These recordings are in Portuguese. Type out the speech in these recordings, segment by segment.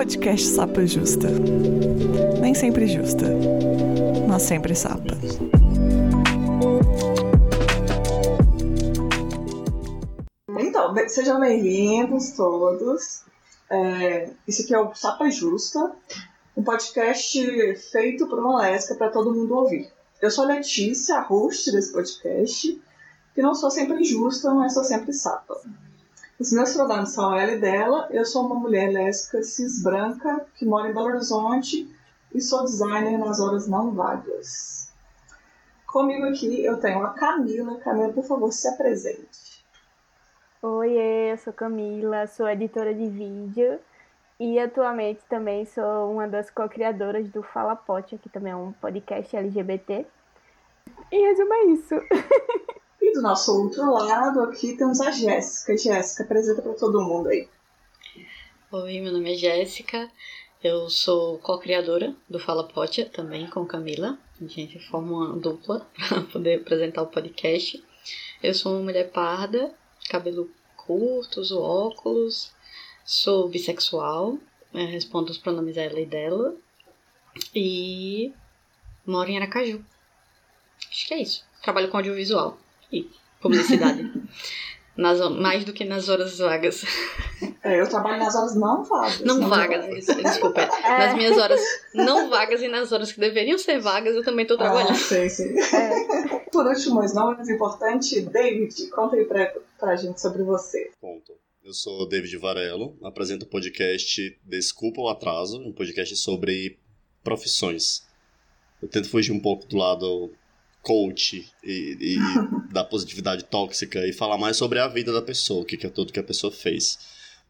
podcast Sapa Justa. Nem sempre justa, mas sempre sapa. Então, sejam bem-vindos todos. É, esse aqui é o Sapa Justa, um podcast feito por uma lesca para todo mundo ouvir. Eu sou a Letícia, a host desse podcast, que não sou sempre justa, mas sou sempre sapa. Os meus pronomes são ela e dela. Eu sou uma mulher lésbica cis branca que mora em Belo Horizonte e sou designer nas horas não vagas. Comigo aqui eu tenho a Camila. Camila, por favor, se apresente. Oi, eu sou Camila, sou editora de vídeo e atualmente também sou uma das co-criadoras do Fala Pote, que também é um podcast LGBT. Em resumo é isso. Do nosso outro lado aqui temos a Jéssica. Jéssica, apresenta para todo mundo aí. Oi, meu nome é Jéssica, eu sou co-criadora do Fala Potia, também com Camila. A gente forma uma dupla para poder apresentar o podcast. Eu sou uma mulher parda, cabelo curto, uso óculos, sou bissexual, eh, respondo os pronomes ela e dela, e moro em Aracaju. Acho que é isso. Trabalho com audiovisual e publicidade. Nas, mais do que nas horas vagas. É, eu trabalho nas horas não vagas. Não vagas, isso, desculpa. Nas minhas horas não vagas e nas horas que deveriam ser vagas, eu também tô Ah, trabalhando. sei, sei. Por último, mas não menos importante, David, conta aí pra, pra gente sobre você. Ponto. Eu sou David Varelo, apresento o podcast Desculpa o Atraso, um podcast sobre profissões. Eu tento fugir um pouco do lado coach e, e da positividade tóxica e falar mais sobre a vida da pessoa, o que que é tudo que a pessoa fez.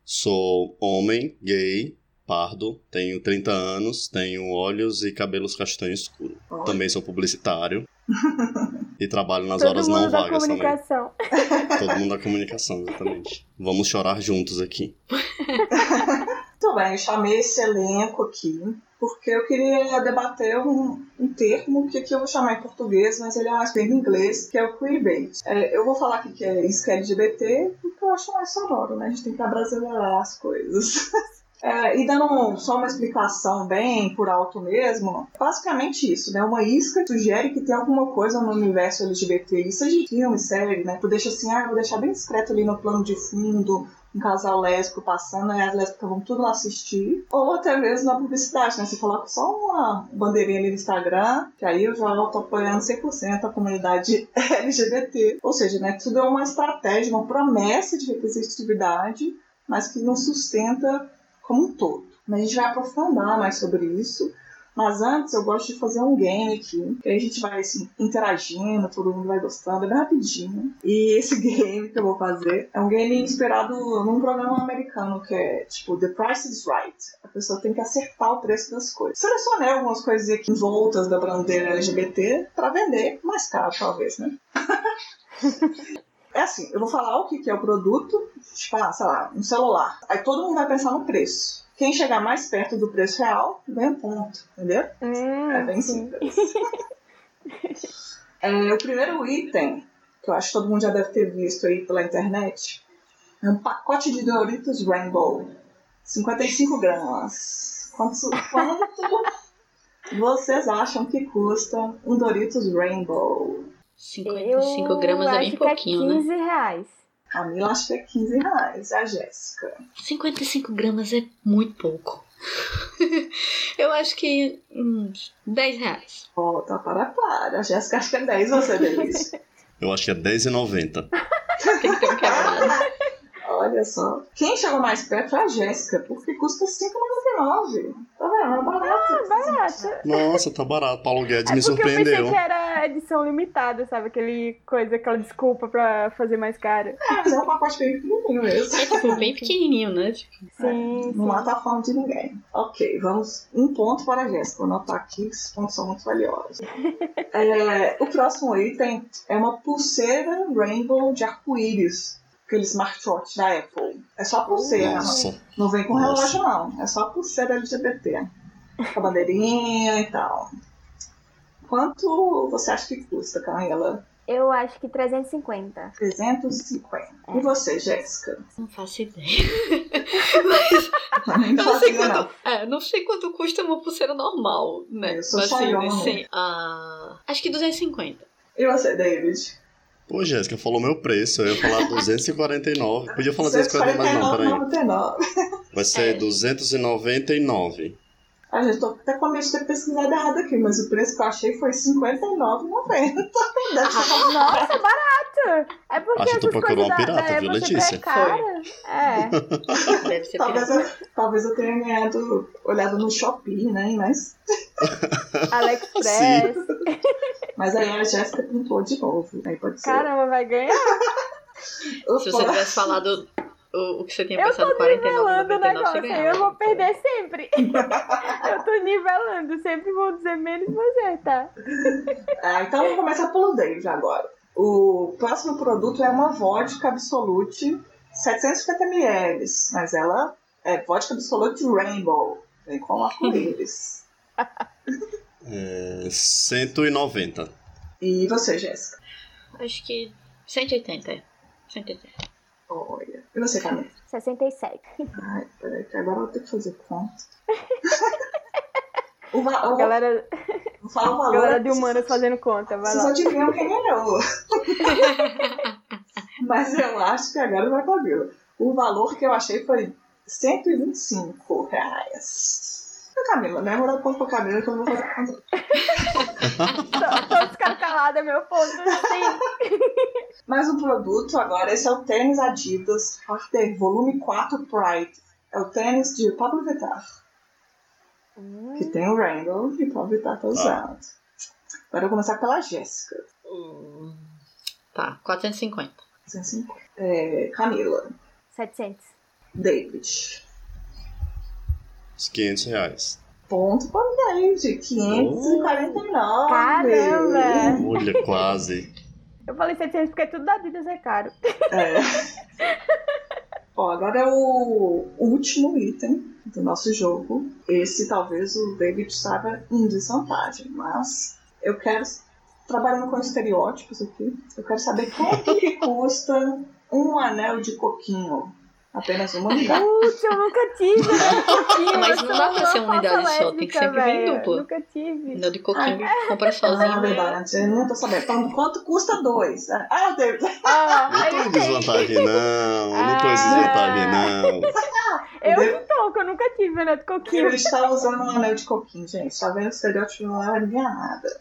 Sou homem, gay, pardo, tenho 30 anos, tenho olhos e cabelos castanho escuro. Olha. Também sou publicitário e trabalho nas Todo horas não vagas também. comunicação. Todo mundo da comunicação, exatamente. Vamos chorar juntos aqui. Bem, chamei esse elenco aqui porque eu queria debater um, um termo que aqui eu vou chamar em português, mas ele é mais bem em inglês, que é o queerbait. É, eu vou falar aqui que é isso que é LGBT, porque eu acho mais sonoro, né? A gente tem que abrasileirar as coisas. É, e dando um- só uma explicação bem por alto mesmo, basicamente isso, né? Uma isca sugere que tem alguma coisa no universo LGBT, isso de filme, série, né? Tu deixa assim, ah, vou deixar bem discreto ali no plano de fundo, um casal lésbico passando, aí as lésbicas vão tudo lá assistir. Ou até mesmo na publicidade, né? Você coloca só uma bandeirinha ali no Instagram, que aí eu já tô apoiando 100% a comunidade LGBT. Ou seja, né? Tudo é uma estratégia, uma promessa de representatividade, mas que não sustenta como um todo. A gente vai aprofundar mais sobre isso. Mas antes eu gosto de fazer um game aqui, que a gente vai assim, interagindo, todo mundo vai gostando, é bem rapidinho. E esse game que eu vou fazer é um game inspirado num programa americano que é tipo The Price is Right. A pessoa tem que acertar o preço das coisas. Selecionei algumas coisas aqui voltas da bandeira LGBT pra vender mais caro, talvez, né? É assim, eu vou falar o que que é o produto, tipo, ah, sei lá, um celular. Aí todo mundo vai pensar no preço. Quem chegar mais perto do preço real, ganha ponto, entendeu? Hum, É bem sim. simples. É, o primeiro item, que eu acho que todo mundo já deve ter visto aí pela internet, é um pacote de Doritos Rainbow. 55 gramas. Quanto, quanto vocês acham que custa um Doritos Rainbow? 55 Eu gramas é bem acho pouquinho, é né? 15 reais. A Mila acha que é 15 reais. A Jéssica. 55 gramas é muito pouco. Eu acho que uns 10 reais. Volta para para. A Jéssica acha que é 10, você, Denise. Eu acho que é R$10,90. Tem que ter um quebrado. Olha só. Quem chegou mais perto foi a Jéssica, porque custa 5,99. Tá vendo? É barato. Ah, barato. Nossa, tá barato. Paulo Guedes É me porque eu pensei surpreendeu. que era edição limitada, sabe? Aquele coisa, aquela desculpa pra fazer mais caro. É, mas é um pacote bem pequenininho mesmo. É tipo bem pequenininho, né? Tipo, Sim, Não sim. mata a fome de ninguém. Ok, vamos. Um ponto para a Jéssica. Vou anotar aqui que esses pontos são muito valiosos. É, o próximo item é uma pulseira Rainbow de arco-íris. Aquele smartwatch da Apple. É só a pulseira, Nossa. não vem com Nossa. relógio, não. É só a pulseira LGBT. Com a bandeirinha e tal. Quanto você acha que custa, Camila? Eu acho que 350. 350. É. E você, Jéssica? Não faço ideia. Mas... não, sei quanto, é, não sei quanto custa uma pulseira normal, né? Eu sou assim, assim, uh, Acho que 250. E você, David? Pô, Jéssica, falou meu preço. Eu ia falar 249. Podia falar 249, mas não, peraí. 99. Vai ser é. 299. Ah, gente, tô até com medo de ter pesquisado errado aqui, mas o preço que eu achei foi R$59,90. Deve ser Nossa, barato! É porque Acho que tu procurou uma pirata, viu, Letícia? É cara. É. Deve ser talvez eu, talvez eu tenha ganhado, olhado no Shopping, né? Mas... AliExpress. Mas aí a Jéssica pintou de novo. Aí pode ser. Caramba, vai ganhar. Se você tivesse falado o, o que você tinha pensado 49, 99, você ganhava. Eu vou perder sempre. eu tô nivelando, sempre vou dizer menos você, tá? Ah, então vamos começar pelo Dave agora. O próximo produto é uma vodka Absolute 750ml, mas ela é vodka Absolute Rainbow. Vem com arco-íris. é, 190. E você, Jéssica? Acho que 180. 180. Olha. E você, Camila? 67. Ai, peraí, que agora eu vou ter que fazer conta. o va- galera, fala o valor. galera de humanas fazendo conta, vai Vocês lá. adivinham quem ganhou. Mas eu acho que agora vai Camila. O valor que eu achei foi 125 reais. Camila, né? Vou dar ponto pra Camila que eu não vou fazer conta. tô, tô descarcalada, meu ponto, sim. Mais um produto agora, esse é o tênis Adidas Harder Volume 4 Pride. É o tênis de Pablo Vittar. Hum. Que tem o Rainbow e o Pablo Vittar tá usando. Agora eu vou começar pela Jéssica. Hum, tá, 450. 450. É, Camila. 700. David. Os 500 reais. Ponto o David. 549. Caramba! Olha, quase. Eu falei 700 porque tudo da Adidas é caro. É. Ó, agora é o último item do nosso jogo. Esse talvez o David estava em desvantagem, mas eu quero, trabalhando com estereótipos aqui, eu quero saber quanto que custa um anel de coquinho. Apenas uma unidade. Putz, eu nunca tive anel de coquinho. Mas eu não dá pra ser uma unidade só, tem que sempre vir velho. dupla. Nunca tive. Anel de coquinho, compra Ah, sozinho. é verdade, eu não tô sabendo. Então, quanto custa dois? Ah, David. Ah, Não tô em ele tem. desvantagem, não. Não tô em Ah. desvantagem, não. Eu que tô, que eu nunca tive anel de coquinho. Ele está usando um anel de coquinho, gente. Tá vendo? O estereótipo não a nada.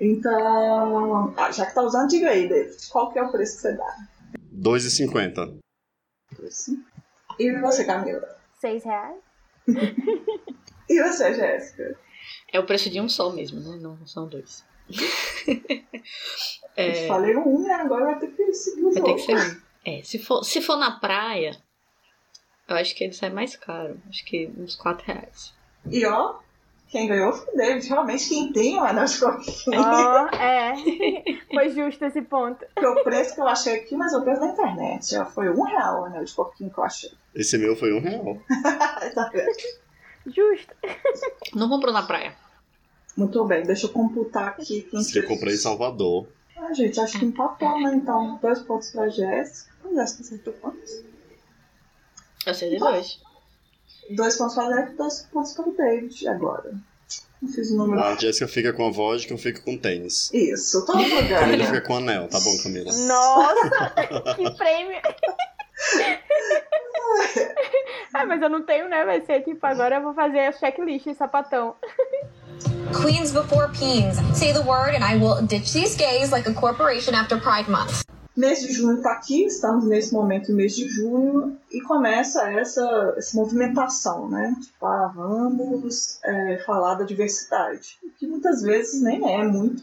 Então, ah, já que tá usando, diga aí, David. Qual que é o preço que você dá? 2,50. E você, Camila? 6 reais? E você, Jéssica? É o preço de um só mesmo, né? Não são dois. Eu é, falei um, né? Agora vai ter que seguir o vai ter que ser um. É, se for, se for na praia, eu acho que ele sai mais caro. Acho que uns 4 reais. E ó, quem ganhou foi o David. Realmente, quem tem o anel de coquinho. Ó, é. Foi justo esse ponto. Porque o preço que eu achei aqui, mas o preço da internet. ó, Foi um real o anel de coquinho que eu achei. Esse meu foi um real. Tá vendo? Justo. Não comprou na praia. Muito bem, deixa eu computar aqui. fez. comprei em Salvador. Ah, gente, acho que empatou, né? Então, dois pontos pra Jéssica. A Jéssica acertou quantos? Eu sei de dois. Dois pontos pra Jéssica e dois pontos para o David. Agora. Não fiz o número. A Jéssica fica com a vodka, eu fico com tênis. Isso, todo Camila lugar. fica com o anel, tá bom, Camila? Nossa, que prêmio. Ah, mas eu não tenho, né? Vai ser tipo, agora eu vou fazer a checklist sapatão. Queens before peens. Say the word and I will ditch these gays like a corporation after Pride Month. Mês de junho tá aqui, estamos nesse momento, mês de junho, e começa essa, essa movimentação, né? Tipo, ah, vamos é, falar da diversidade. Que muitas vezes nem é muito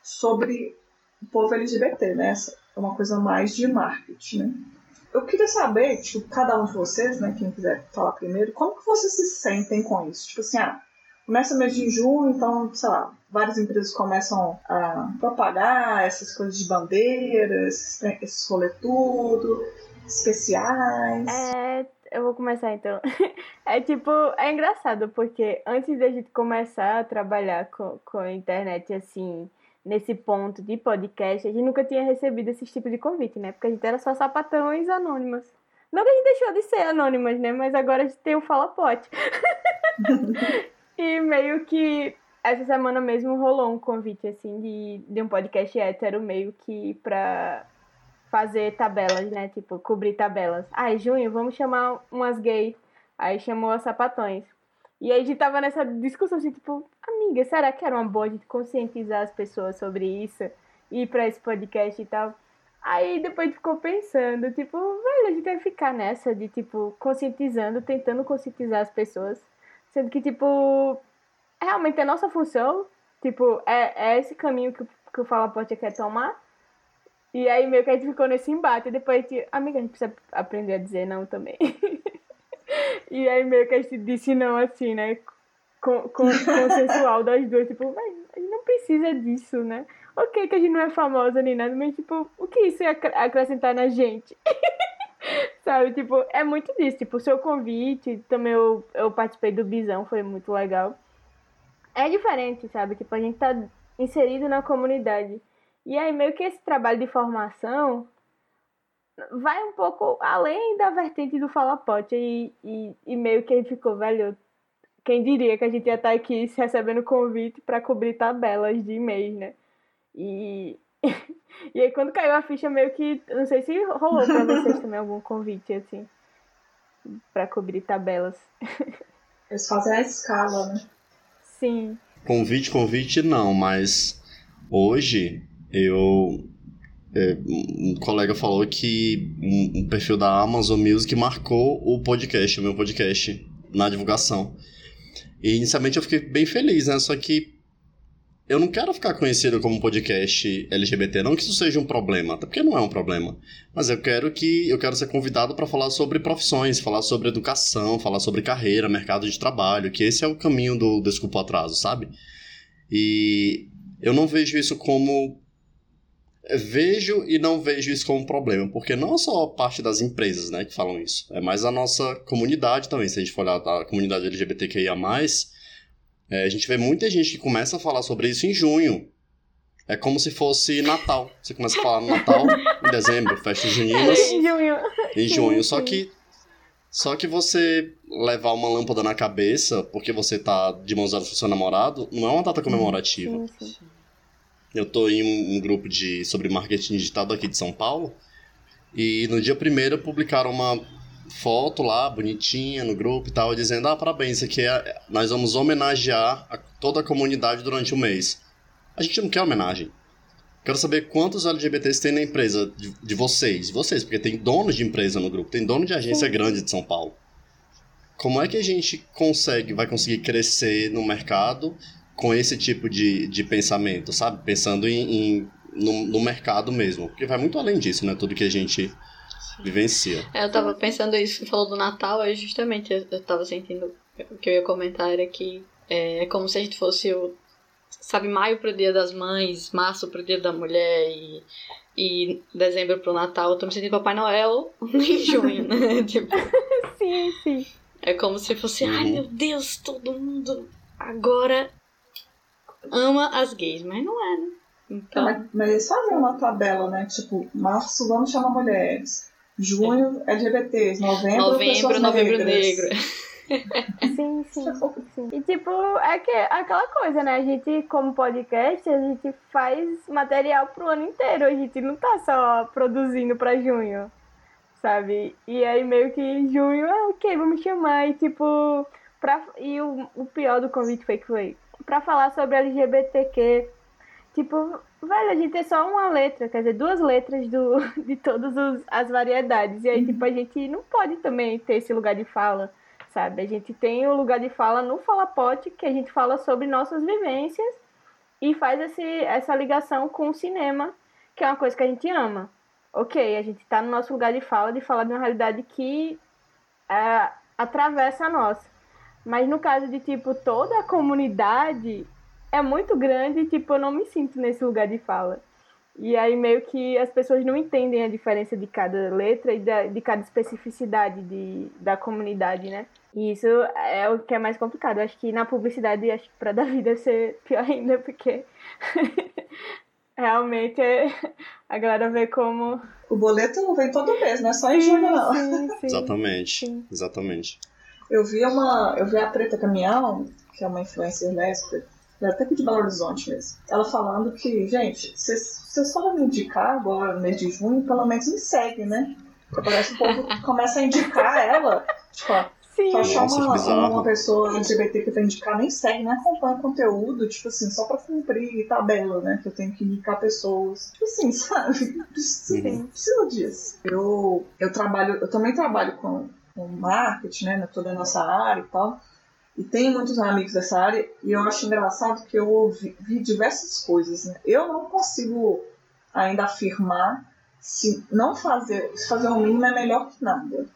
sobre o povo LGBT, né? Essa é uma coisa mais de marketing, né? Eu queria saber, tipo, cada um de vocês, né, quem quiser falar primeiro, como que vocês se sentem com isso? Tipo assim, ah, começa mês de junho, então, sei lá, várias empresas começam a propagar essas coisas de bandeiras, esses, esses rolê tudo, especiais. É, eu vou começar então. É tipo, é engraçado, porque antes da gente começar a trabalhar com, com a internet assim, nesse ponto de podcast, a gente nunca tinha recebido esse tipo de convite, né? Porque a gente era só sapatões anônimas. Não que a gente deixou de ser anônimas, né? Mas agora a gente tem o Fala Pote. e meio que essa semana mesmo rolou um convite, assim, de, de um podcast hétero, meio que pra fazer tabelas, né? Tipo, cobrir tabelas. Ai, junho, vamos chamar umas gays. Aí chamou as sapatões. E aí a gente tava nessa discussão assim, tipo, amiga, será que era uma boa gente conscientizar as pessoas sobre isso? Ir pra esse podcast e tal? Aí depois ficou pensando, tipo, velho, a gente vai ficar nessa de, tipo, conscientizando, tentando conscientizar as pessoas. Sendo que, tipo, realmente é nossa função. Tipo, é, é esse caminho que, que o Fala Porte quer tomar. E aí meio que a gente ficou nesse embate. E depois gente, amiga, a gente precisa aprender a dizer não também. e aí meio que a gente disse não assim, né? Com, com, consensual das duas. Tipo, a gente não precisa disso, né? Ok que a gente não é famosa nem nada, mas tipo, o que isso ia acrescentar na gente? Sabe, tipo, é muito disso. Tipo, o seu convite, também eu, eu participei do Bisão, foi muito legal. É diferente, sabe? Tipo, a gente tá inserido na comunidade. E aí, meio que esse trabalho de formação vai um pouco além da vertente do Falapote. E, e, e meio que ele ficou, velho. Quem diria que a gente ia estar aqui recebendo convite para cobrir tabelas de e-mails, né? E, e aí, quando caiu a ficha, meio que. Não sei se rolou para vocês também algum convite, assim, para cobrir tabelas. Eles fazem a escala, né? Sim. Convite, convite não, mas hoje eu é, um colega falou que um, um, perfil da Amazon Music marcou o podcast, o meu podcast, na divulgação. E inicialmente eu fiquei bem feliz, né? Só que eu não quero ficar conhecido como podcast LGBT, não que isso seja um problema, até porque não é um problema. Mas eu quero que eu quero ser convidado para falar sobre profissões, falar sobre educação, falar sobre carreira, mercado de trabalho, que esse é o caminho do Desculpa Atraso, sabe? E eu não vejo isso como vejo e não vejo isso como um problema, porque não é só parte das empresas, né, que falam isso, é mais a nossa comunidade também. Se a gente for olhar a comunidade LGBTQIA+, é, a gente vê muita gente que começa a falar sobre isso em junho. É como se fosse Natal. Você começa a falar no Natal, em dezembro, festas juninas. Em junho. Em junho. Só que só que você levar uma lâmpada na cabeça porque você tá de mãos dadas com seu namorado não é uma data comemorativa. Sim, sim. Eu tô em um, um, grupo de sobre marketing digital aqui de São Paulo e no dia primeiro publicaram uma foto lá, bonitinha, no grupo e tal, dizendo, ah, parabéns, isso aqui é... nós vamos homenagear a toda a comunidade durante o mês. A gente não quer homenagem. Quero saber quantos LGBTs tem na empresa de, de vocês, vocês, porque tem donos de empresa no grupo, tem dono de agência grande de São Paulo. Como é que a gente consegue, vai conseguir crescer no mercado com esse tipo de, de pensamento, sabe? Pensando em, em no, no mercado mesmo. Porque vai muito além disso, né? Tudo que a gente vivencia. É, eu tava pensando isso, você falou do Natal, aí justamente eu, eu tava sentindo o que eu ia comentar era que é, é como se a gente fosse o. Sabe, maio pro dia das mães, março pro dia da mulher e, e dezembro pro Natal. Eu tô me sentindo Papai Noel em junho, né? tipo, sim, sim. É como se fosse, ai meu Deus, todo mundo agora ama as gays, mas não é, né? Então... Mas, mas eles fazem uma tabela, né? Tipo, março vamos chamar mulheres. Junho, LGBTs. Novembro, Novembro, novembro negras. negro. Sim, sim, sim. E tipo, é que aquela coisa, né? A gente, como podcast, a gente faz material pro ano inteiro. A gente não tá só produzindo pra junho, sabe? E aí meio que junho, ah, ok, vamos chamar. E tipo, pra... e o, o pior do convite foi que foi pra falar sobre LGBTQ. Tipo, velho, a gente é só uma letra, quer dizer, duas letras do, de todas as variedades. E aí, tipo, a gente não pode também ter esse lugar de fala, sabe? A gente tem o lugar de fala no Falapote, que a gente fala sobre nossas vivências e faz esse, essa ligação com o cinema, que é uma coisa que a gente ama. Ok, a gente tá no nosso lugar de fala, de falar de uma realidade que é, atravessa a nossa. Mas no caso de, tipo, toda a comunidade é muito grande e, tipo, eu não me sinto nesse lugar de fala. E aí meio que as pessoas não entendem a diferença de cada letra e da, de cada especificidade de, da comunidade, né? E isso é o que é mais complicado. Eu acho que na publicidade, acho que pra Davi deve ser pior ainda, porque realmente é, a galera vê como. O boleto vem todo mês, não é só em junho, não. Sim, sim. Exatamente. Sim. Exatamente. Eu vi uma. Eu vi a Preta Caminhão, que é uma influencer lésbica, até aqui de Belo Horizonte mesmo. Ela falando que, gente, se você só vai me indicar agora no mês de junho, pelo menos me segue, né? Porque parece que o povo começa a indicar ela. Tipo, ó, Sim. só achar que uma, bizarro. uma pessoa LGBT que vai indicar, nem segue, nem acompanha conteúdo, tipo assim, só pra cumprir tabela, né? Que eu tenho que indicar pessoas. Tipo assim, sabe? Não precisa, Sim. não precisa disso. Eu, eu trabalho, eu também trabalho com, com marketing, né? Toda a nossa área e tal. E tenho muitos amigos dessa área e eu acho engraçado que eu ouvi, vi diversas coisas, né? Eu não consigo ainda afirmar se não fazer, se fazer o mínimo é melhor que nada.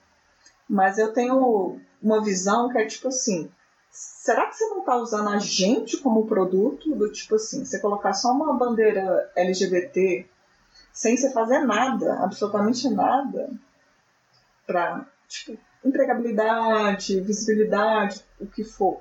Mas eu tenho uma visão que é tipo assim, será que você não tá usando a gente como produto? Do tipo assim, você colocar só uma bandeira LGBT sem você fazer nada, absolutamente nada, pra, tipo, empregabilidade, visibilidade, o que for.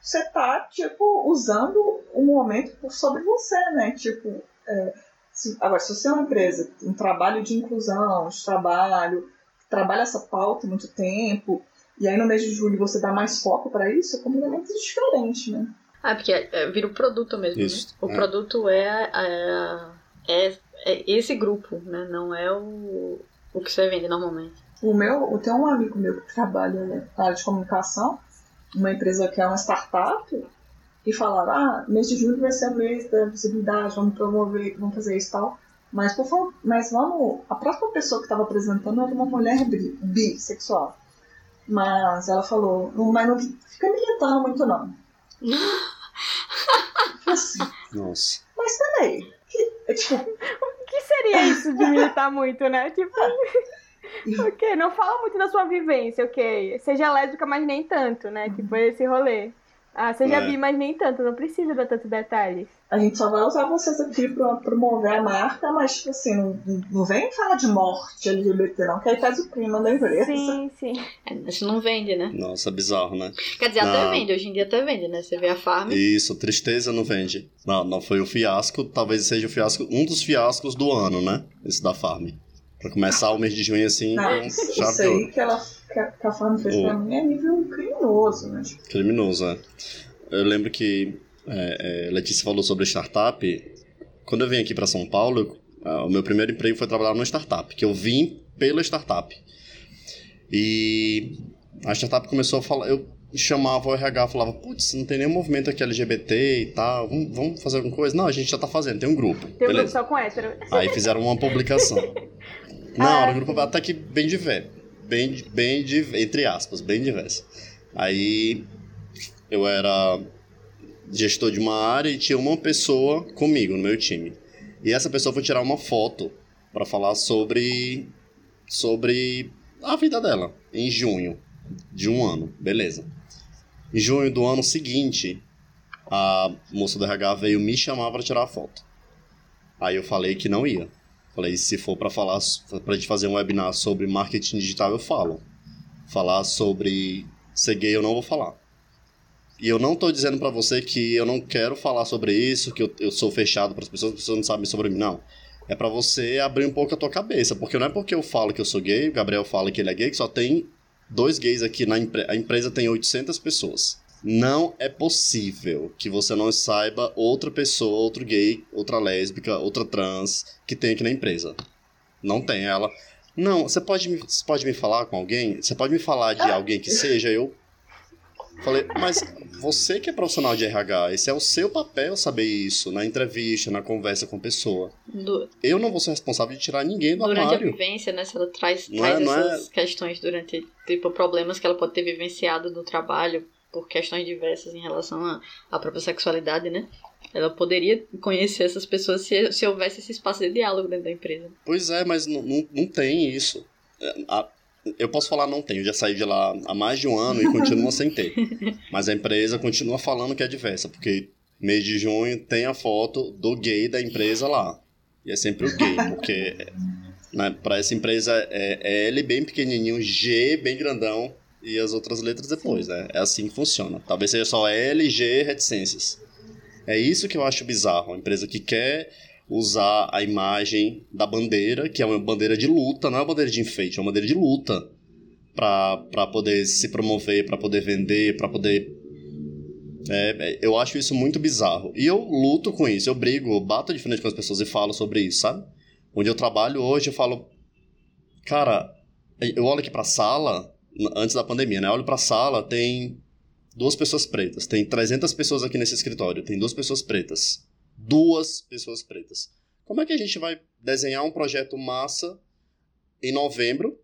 Você tá, tipo, usando o momento por sobre você, né? Tipo, é, se- agora, se você é uma empresa, um trabalho de inclusão, de trabalho, trabalha essa pauta há muito tempo, e aí no mês de julho você dá mais foco para isso, é completamente diferente, né? Ah, porque é, é, vira o produto mesmo, Isso, né? O é. produto é, é, é, é esse grupo, né? Não é o, o que você vende normalmente. O meu, eu tenho um amigo meu que trabalha na área de comunicação, uma empresa que é uma startup, e falaram, ah, mês de julho vai ser a mês da visibilidade, vamos promover, vamos fazer isso e tal. Mas, por favor, mas vamos. A próxima pessoa que estava apresentando era uma mulher bi, bissexual. Mas ela falou, mas não fica militando muito não. Assim, Nossa. mas peraí. Que, é tipo, O que seria isso de militar muito, né? Tipo, ok, não fala muito da sua vivência, ok. Seja lésbica, mas nem tanto, né? Tipo, esse rolê. Ah, seja É. bi, mas nem tanto, não precisa dar tantos detalhes. a gente só vai usar vocês aqui pra promover a marca, mas tipo assim, não, não vem falar de morte LGBT não, que aí faz o clima da empresa. Sim, sim. É, isso não vende, né? Nossa, bizarro, né? Quer dizer, até Não. vende, hoje em dia até vende, né? Você vê a farm. Isso, tristeza não vende. Não, não foi o fiasco, talvez seja o fiasco, um dos fiascos do ano, né? Esse da Farm. Pra começar o mês de junho assim, Não, com isso chave isso de ouro. aí que, ela, que, a, que a Farm fez Hum. pra mim é nível criminoso, né? Criminoso, é. Eu lembro que é, é, Letícia falou sobre startup. Quando eu vim aqui para São Paulo, eu- ah, o meu primeiro emprego foi trabalhar numa startup, que eu vim pela startup. E a startup começou a falar, eu chamava o RH, falava, putz, não tem nenhum movimento aqui LGBT e tal, vamos, vamos fazer alguma coisa? Não, a gente já tá fazendo, tem um grupo. Tem um grupo só com hétero. Aí fizeram uma publicação. Não, Ah, era um grupo até que bem diverso. Bem, bem, entre aspas, bem diverso. Aí eu era gestor de uma área e tinha uma pessoa comigo no meu time. E essa pessoa foi tirar uma foto para falar sobre sobre a vida dela em junho de um ano, beleza. Em junho do ano seguinte, a moça do RH veio me chamar para tirar a foto. Aí eu falei que não ia. Falei, se for para falar, pra gente fazer um webinar sobre marketing digital, eu falo. Falar sobre ser gay, eu não vou falar. E eu não tô dizendo para você que eu não quero falar sobre isso, que eu, eu sou fechado para as pessoas, as pessoas não sabem sobre mim, não. É para você abrir um pouco a tua cabeça, porque não é porque eu falo que eu sou gay, o Gabriel fala que ele é gay, que só tem dois gays aqui na empresa. A empresa tem 800 pessoas. Não é possível que você não saiba outra pessoa, outro gay, outra lésbica, outra trans que tem aqui na empresa. Não tem ela. Não, você pode me, você pode me falar com alguém? Você pode me falar de alguém que seja? Eu falei, mas você que é profissional de RH, esse é o seu papel saber isso na entrevista, na conversa com a pessoa. Du- Eu não vou ser responsável de tirar ninguém do durante a armário. vivência, né? Se ela traz, Não traz é- não é- essas questões durante, tipo, problemas que ela pode ter vivenciado no trabalho por questões diversas em relação à à própria sexualidade, né? Ela poderia conhecer essas pessoas se, se houvesse esse espaço de diálogo dentro da empresa. Pois é, mas não, não, não tem isso. É, a- eu posso falar não tem, eu já saí de lá há mais de um ano e continua sem ter. Mas a empresa continua falando que é diversa, porque mês de junho tem a foto do gay da empresa lá. E é sempre o gay, porque né, para essa empresa é, é L bem pequenininho, G bem grandão e as outras letras depois, né? É assim que funciona. Talvez seja só L, G, reticências. É isso que eu acho bizarro. Uma empresa que quer usar a imagem da bandeira, que é uma bandeira de luta, não é uma bandeira de enfeite, é uma bandeira de luta para poder se promover, para poder vender, para poder é, eu acho isso muito bizarro. E eu luto com isso, eu brigo, eu bato de frente com as pessoas e falo sobre isso, sabe? Onde eu trabalho hoje, eu falo, cara, eu olho aqui pra sala, antes da pandemia, né? Eu olho pra sala, tem duas pessoas pretas. Tem 300 pessoas aqui nesse escritório, tem duas pessoas pretas. Duas pessoas pretas. Como é que a gente vai desenhar um projeto massa em novembro,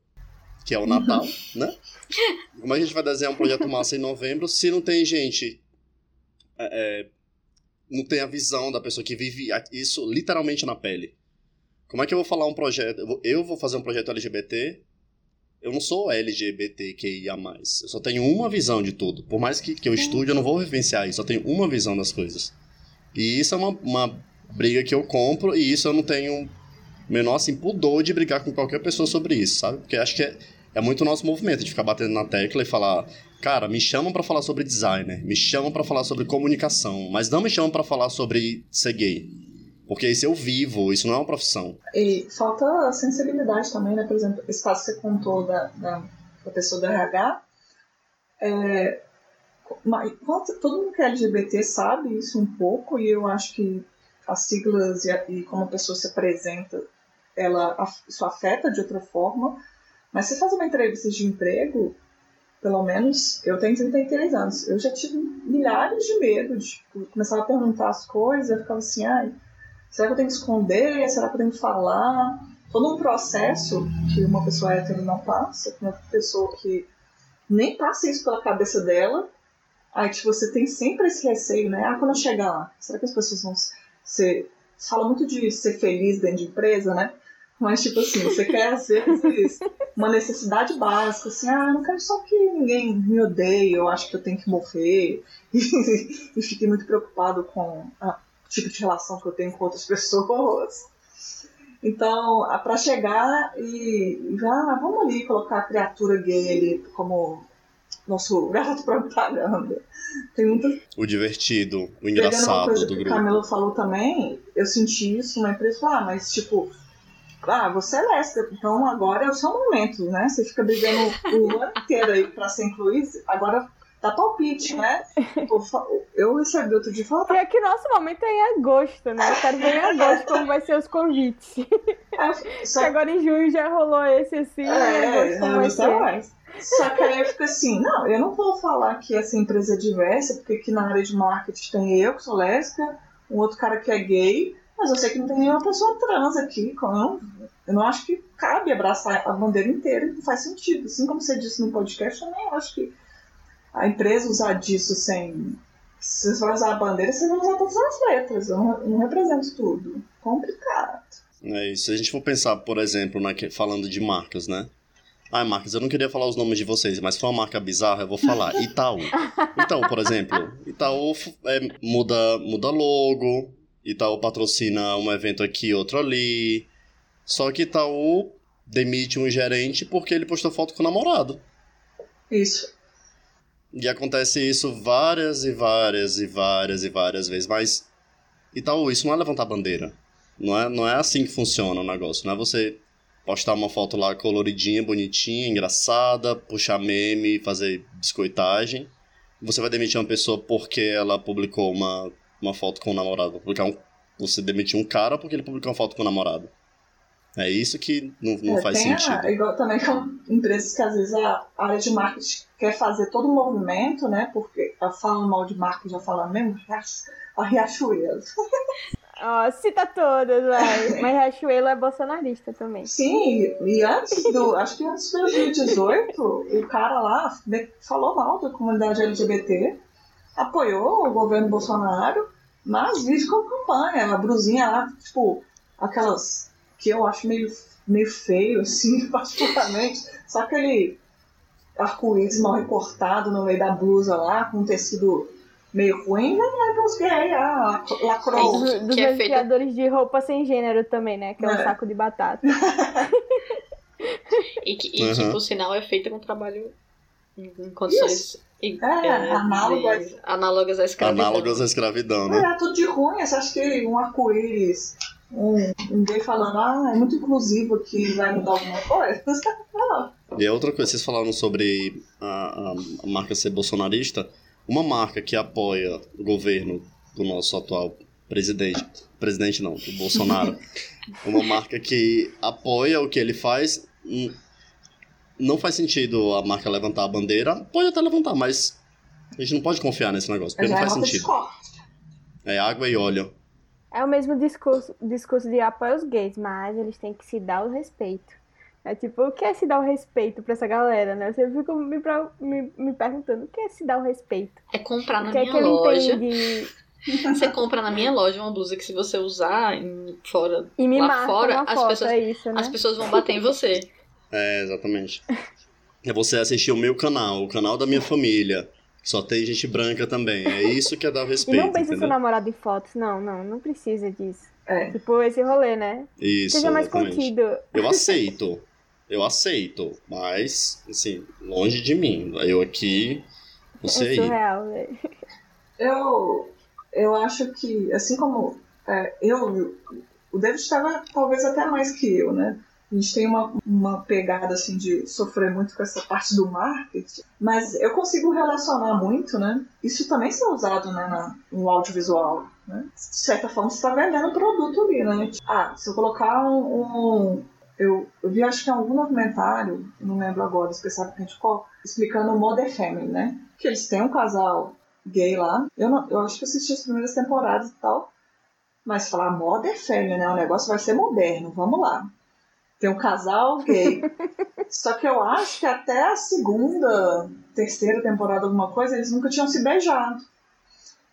que é o Natal, uhum. né? Como é que a gente vai desenhar um projeto massa em novembro se não tem gente. É, é, não tem a visão da pessoa que vive isso literalmente na pele. Como é que eu vou falar um projeto? Eu vou fazer um projeto LGBT eu não sou LGBTQIA+. Eu só tenho uma visão de tudo. Por mais que, que eu estude, eu não vou vivenciar isso. Eu tenho uma visão das coisas. E isso é uma, uma briga que eu compro e isso eu não tenho menor assim, pudor de brigar com qualquer pessoa sobre isso, sabe? Porque acho que é, é muito nosso movimento de ficar batendo na tecla e falar, cara, me chamam para falar sobre designer, me chamam para falar sobre comunicação, mas não me chamam para falar sobre ser gay. Porque isso eu vivo, isso não é uma profissão. E falta sensibilidade também, né? Por exemplo, esse caso que você contou da, da, da pessoa do RH. É, todo mundo que é LGBT sabe isso um pouco, e eu acho que as siglas e, a, e como a pessoa se apresenta, ela, isso afeta de outra forma. Mas se faz uma entrevista de emprego, pelo menos eu tenho 33 anos, eu já tive milhares de medo de tipo, começar a perguntar as coisas, eu ficava assim, ai. Será que eu tenho que esconder? Será que eu tenho que falar? Todo um processo que uma pessoa hétero não passa, que uma pessoa que nem passa isso pela cabeça dela. Aí tipo, você tem sempre esse receio, né? Ah, quando eu chegar lá, será que as pessoas vão ser. Fala muito de ser feliz dentro de empresa, né? Mas, tipo assim, você quer, às vezes, uma necessidade básica, assim, ah, não quero só que ninguém me odeie, eu acho que eu tenho que morrer. e fiquei muito preocupado com a, tipo de relação que eu tenho com outras pessoas. Então, para chegar e já ah, vamos ali colocar a criatura gay ali como nosso garoto propaganda. Tem muita... O divertido, o engraçado coisa do que grupo. O Camilo falou também, eu senti isso na empresa, ah, mas tipo, ah, você é lésbica, então agora é o seu momento, né? Você fica brigando o ano inteiro aí pra ser incluído, agora dá palpite, né? Eu recebi outro dia falar. É que nosso momento é em agosto, né? Eu quero ver em agosto como vai ser os convites. É, só... agora em junho já rolou esse assim, é, agosto vai Mais. Só que aí eu fico assim, não, eu não vou falar que essa empresa é diversa, porque aqui na área de marketing tem eu, que sou lésbica, um outro cara que é gay, mas eu sei que não tem nenhuma pessoa trans aqui. Como eu não acho que cabe abraçar a bandeira inteira, não faz sentido. Assim como você disse no podcast, eu nem acho que a empresa usar disso sem. Se você vai usar a bandeira, você vai usar todas as letras. Eu não, não represento tudo. Complicado. É isso. Se a gente for pensar, por exemplo, na, falando de marcas, né? Ah, marcas, eu não queria falar os nomes de vocês, mas foi uma marca bizarra, eu vou falar. Itaú. Itaú, por exemplo. Itaú é, muda, muda logo. Itaú patrocina um evento aqui, outro ali. Só que Itaú demite um gerente porque ele postou foto com o namorado. Isso. E acontece isso várias e várias e várias e várias vezes. Mas, Itaú, isso não é levantar bandeira. Não é, não é assim que funciona o negócio. Não é você postar uma foto lá coloridinha, bonitinha, engraçada, puxar meme, fazer biscoitagem. Você vai demitir uma pessoa porque ela publicou uma, uma foto com o namorado. Publicar um, você demitir um cara porque ele publicou uma foto com o namorado. É isso que não, não é, faz sentido. A, igual também com empresas que às vezes a área de marketing quer fazer todo o movimento, né? Porque ela fala mal de marca já fala mesmo, a Riachuelo. Ó, oh, cita todas, vai. Mas Riachuelo é bolsonarista também. Sim, e antes do. Acho que antes de 2018, o cara lá falou mal da comunidade LGBT, apoiou o governo Bolsonaro, mas vive com campanha. A brusinha lá, tipo, aquelas que eu acho meio, meio feio, assim, particularmente. Só aquele arco-íris mal recortado no meio da blusa lá, com um tecido meio ruim, né? Dos gays, ah, lacrou. Dos, dos Que é meus feita- criadores de roupa sem gênero também, né? Que é um É. saco de batata. E que, e que, Uhum. por sinal, é feita com trabalho em, condições i- É, de- análogas à escravidão. Análogas à escravidão, né? É, tudo de ruim. Você acha que um arco-íris, um, um gay falando, ah, é muito inclusivo aqui, vai mudar alguma coisa? Não. E é outra coisa, vocês falaram sobre a, a- marca ser bolsonarista. Uma marca que apoia o governo do nosso atual presidente, presidente não, do Bolsonaro, uma marca que apoia o que ele faz, hum, não faz sentido a marca levantar a bandeira, pode até levantar, mas a gente não pode confiar nesse negócio, porque Já não é faz sentido. É água e óleo. É o mesmo discurso, discurso de apoio aos gays, mas eles têm que se dar o respeito. É tipo, o que é se dar o respeito pra essa galera, né? Eu sempre fico me, me, me perguntando, o que é se dar o respeito? É comprar na O que é minha que ele loja. entende? Você compra na minha loja uma blusa que se você usar em- fora, E me Lá marca fora, as foto, pessoas- é isso, né? as pessoas vão bater em você. É, exatamente. É você assistir o meu canal, o canal da minha família. Só tem gente branca também. É isso que é dar o E respeito, não pense seu namorado em fotos, não, não, não precisa disso. É. Tipo, esse rolê, né? Isso, Seja mais exatamente. contido. Eu aceito. Eu aceito. Mas, assim, longe de mim. Eu aqui, você é aí. surreal, velho. Eu, eu acho que, assim como é, eu, o David estava talvez até mais que eu, né? A gente tem uma, uma pegada assim de sofrer muito com essa parte do marketing, mas eu consigo relacionar muito, né? Isso também ser usado né, na, no audiovisual, né? De certa forma você está vendendo produto ali, né? Ah, se eu colocar um... um- eu, eu vi acho que em algum documentário, não lembro agora especificamente qual, explicando o Mother Family, né? Que eles têm um casal gay lá. Eu, não, eu acho que assisti as primeiras temporadas e tal. Mas falar é fêmea, né? O negócio vai ser moderno, vamos lá. Tem um casal gay. Só que eu acho que até a segunda, terceira temporada, alguma coisa, eles nunca tinham se beijado.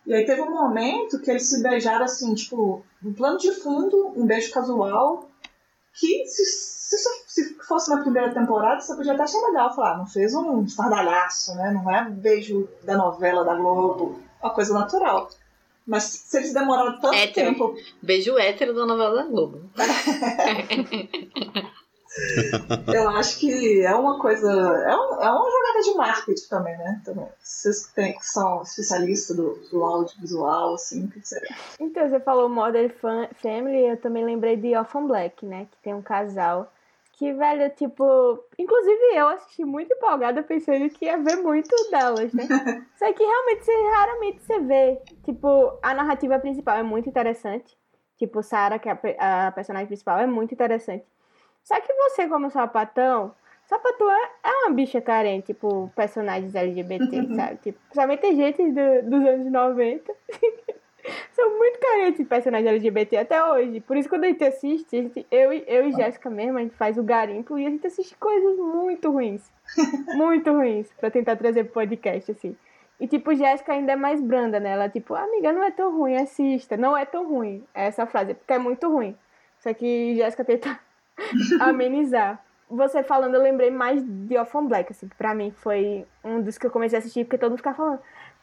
E aí teve um momento que eles se beijaram assim, tipo, no plano de fundo, um beijo casual, que se, se, se fosse na primeira temporada, você podia até achar legal, falar, não fez um estardalhaço, né? Não é um beijo da novela da Globo, uma coisa natural. Mas se eles demoraram tanto Hétero. tempo Beijo hétero da novela da Globo. Eu acho que é uma coisa. É, um- é uma jogada de marketing também, né? Também. Vocês que, tem, que são especialistas do, do audiovisual, assim, o que você. Então, você falou Modern Fa- Family, eu também lembrei de Orphan Black, né? Que tem um casal que, velho, tipo... Inclusive eu assisti muito empolgada pensando que ia ver muito delas, né? Só que realmente, você, raramente você vê. Tipo, a narrativa principal é muito interessante. Tipo, Sarah, que é a a personagem principal, é muito interessante. Só que você, como sapatão... Sapatão é, é uma bicha carente, tipo, personagens LGBT, sabe? Tipo, principalmente gente do- dos anos 90 carentes de personagem LGBT até hoje. Por isso, quando a gente assiste, a gente- eu, e- eu e Jéssica mesmo, a gente faz o garimpo e a gente assiste coisas muito ruins. muito ruins, pra tentar trazer pro podcast, assim. E, tipo, Jéssica ainda é mais branda, né? Ela, tipo, amiga, não é tão ruim, assista. Não é tão ruim. É essa frase, porque é muito ruim. Só que Jéssica tenta amenizar. Você falando, eu lembrei mais de Orphan Black, assim, que pra mim foi um dos que eu comecei a assistir, porque todo mundo ficava falando,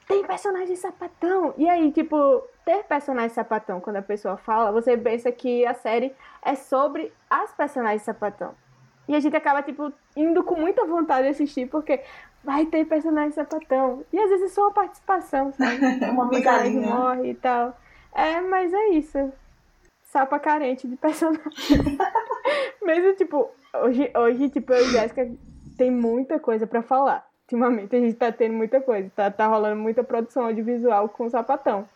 tem personagem sapatão. E aí, tipo, ter personagem sapatão, quando a pessoa fala, você pensa que a série é sobre as personagens sapatão. E a gente acaba, tipo, indo com muita vontade de assistir, porque vai ter personagem sapatão. E às vezes é só uma participação, sabe? É uma migalhinha. morre e tal. É, mas é isso. Sapa carente de personagem. Mesmo, tipo, hoje, hoje tipo, eu e Jéssica tem muita coisa pra falar. Ultimamente a gente tá tendo muita coisa. Tá, tá rolando muita produção audiovisual com o sapatão.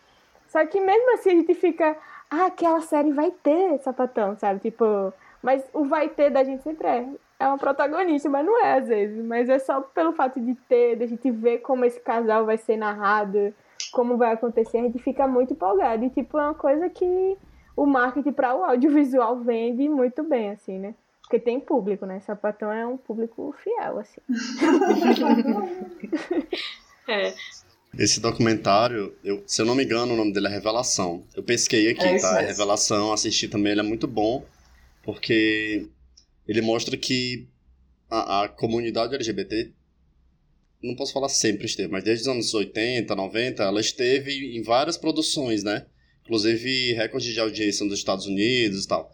Só que mesmo assim a gente fica. Ah, aquela série vai ter sapatão, sabe? Tipo. Mas o vai ter da gente sempre é. É uma protagonista, mas não é às vezes. Mas é só pelo fato de ter, da gente ver como esse casal vai ser narrado, como vai acontecer, a gente fica muito empolgado. E, tipo, é uma coisa que o marketing para o audiovisual vende muito bem, assim, né? Porque tem público, né? Sapatão é um público fiel, assim. É, Esse documentário, eu, se eu não me engano, o nome dele é Revelação. Eu pesquei aqui, É tá? mesmo. Revelação, assisti também, ele é muito bom, porque ele mostra que a, a comunidade LGBT não posso falar sempre esteve, mas desde os anos 80, 90, ela esteve em várias produções, né? Inclusive recorde de audiência nos Estados Unidos e tal.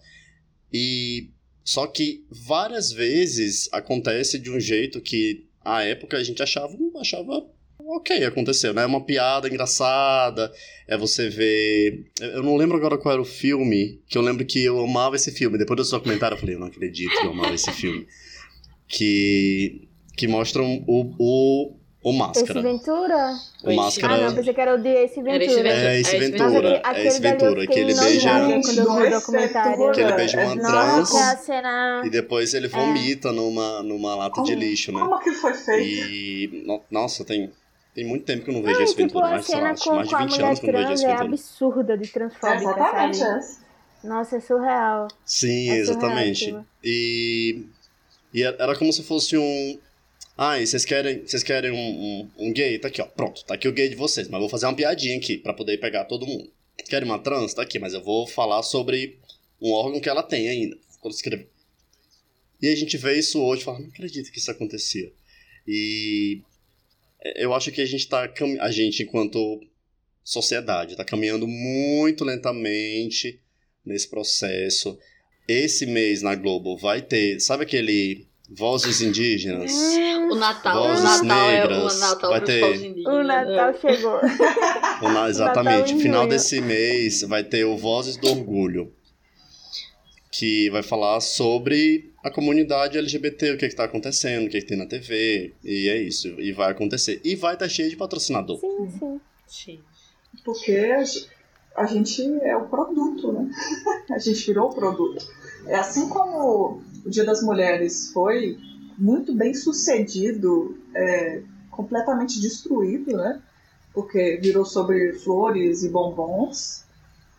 E só que várias vezes acontece de um jeito que à época a gente achava, achava ok, aconteceu, né? É uma piada engraçada, é você ver... Eu não lembro agora qual era o filme, que eu lembro que eu amava esse filme. Depois do seu comentário eu falei, eu não acredito que eu amava esse filme. Que, que mostram o, o, o Máscara. Esse Ventura? O Máscara... Ah, não, pensei que era o de Ace Ventura. Ace Ventura. É, esse É Ventura. É dali eu Ventura. Que ele beija... Que ele beija uma trans. Que é a cena... E depois ele vomita numa, numa lata de Como- lixo, né? Como aquilo foi feito? E. no- Nossa, tem, tem muito tempo que eu não vejo Não, esse tipo, Ventura. a Mais, sei lá, com, mais de com a 20 mulher anos que eu não vejo trans esse é Ventura. absurda de É, transfóbica, exatamente, sabe? é. Nossa, é surreal. Sim, É exatamente. surreal E. E era como se fosse um. Ah, e vocês querem, vocês querem um, um, um gay? Tá aqui, ó. Pronto, tá aqui o gay de vocês. Mas vou fazer uma piadinha aqui pra poder pegar todo mundo. Querem uma trans? Tá aqui, mas eu vou falar sobre um órgão que ela tem ainda. Quando escrever. E a gente vê isso hoje e fala, não acredito que isso acontecia. E eu acho que a gente tá. A gente, enquanto sociedade, tá caminhando muito lentamente nesse processo. Esse mês na Globo vai ter. Sabe aquele Vozes Indígenas? O Natal, o Natal é negras, o Natal vai ter-. O Natal né? chegou. O na- exatamente. em Final junho. desse mês vai ter o Vozes do Orgulho. Que vai falar sobre a comunidade LGBT, o que está acontecendo, o que, que tem na TV. E é isso. E vai acontecer. E vai estar cheio de patrocinador. Sim, sim. Sim. Porque a gente é o produto, né? A gente virou o produto. É assim como o Dia das Mulheres foi muito bem sucedido, é, completamente destruído, né? Porque virou sobre flores e bombons.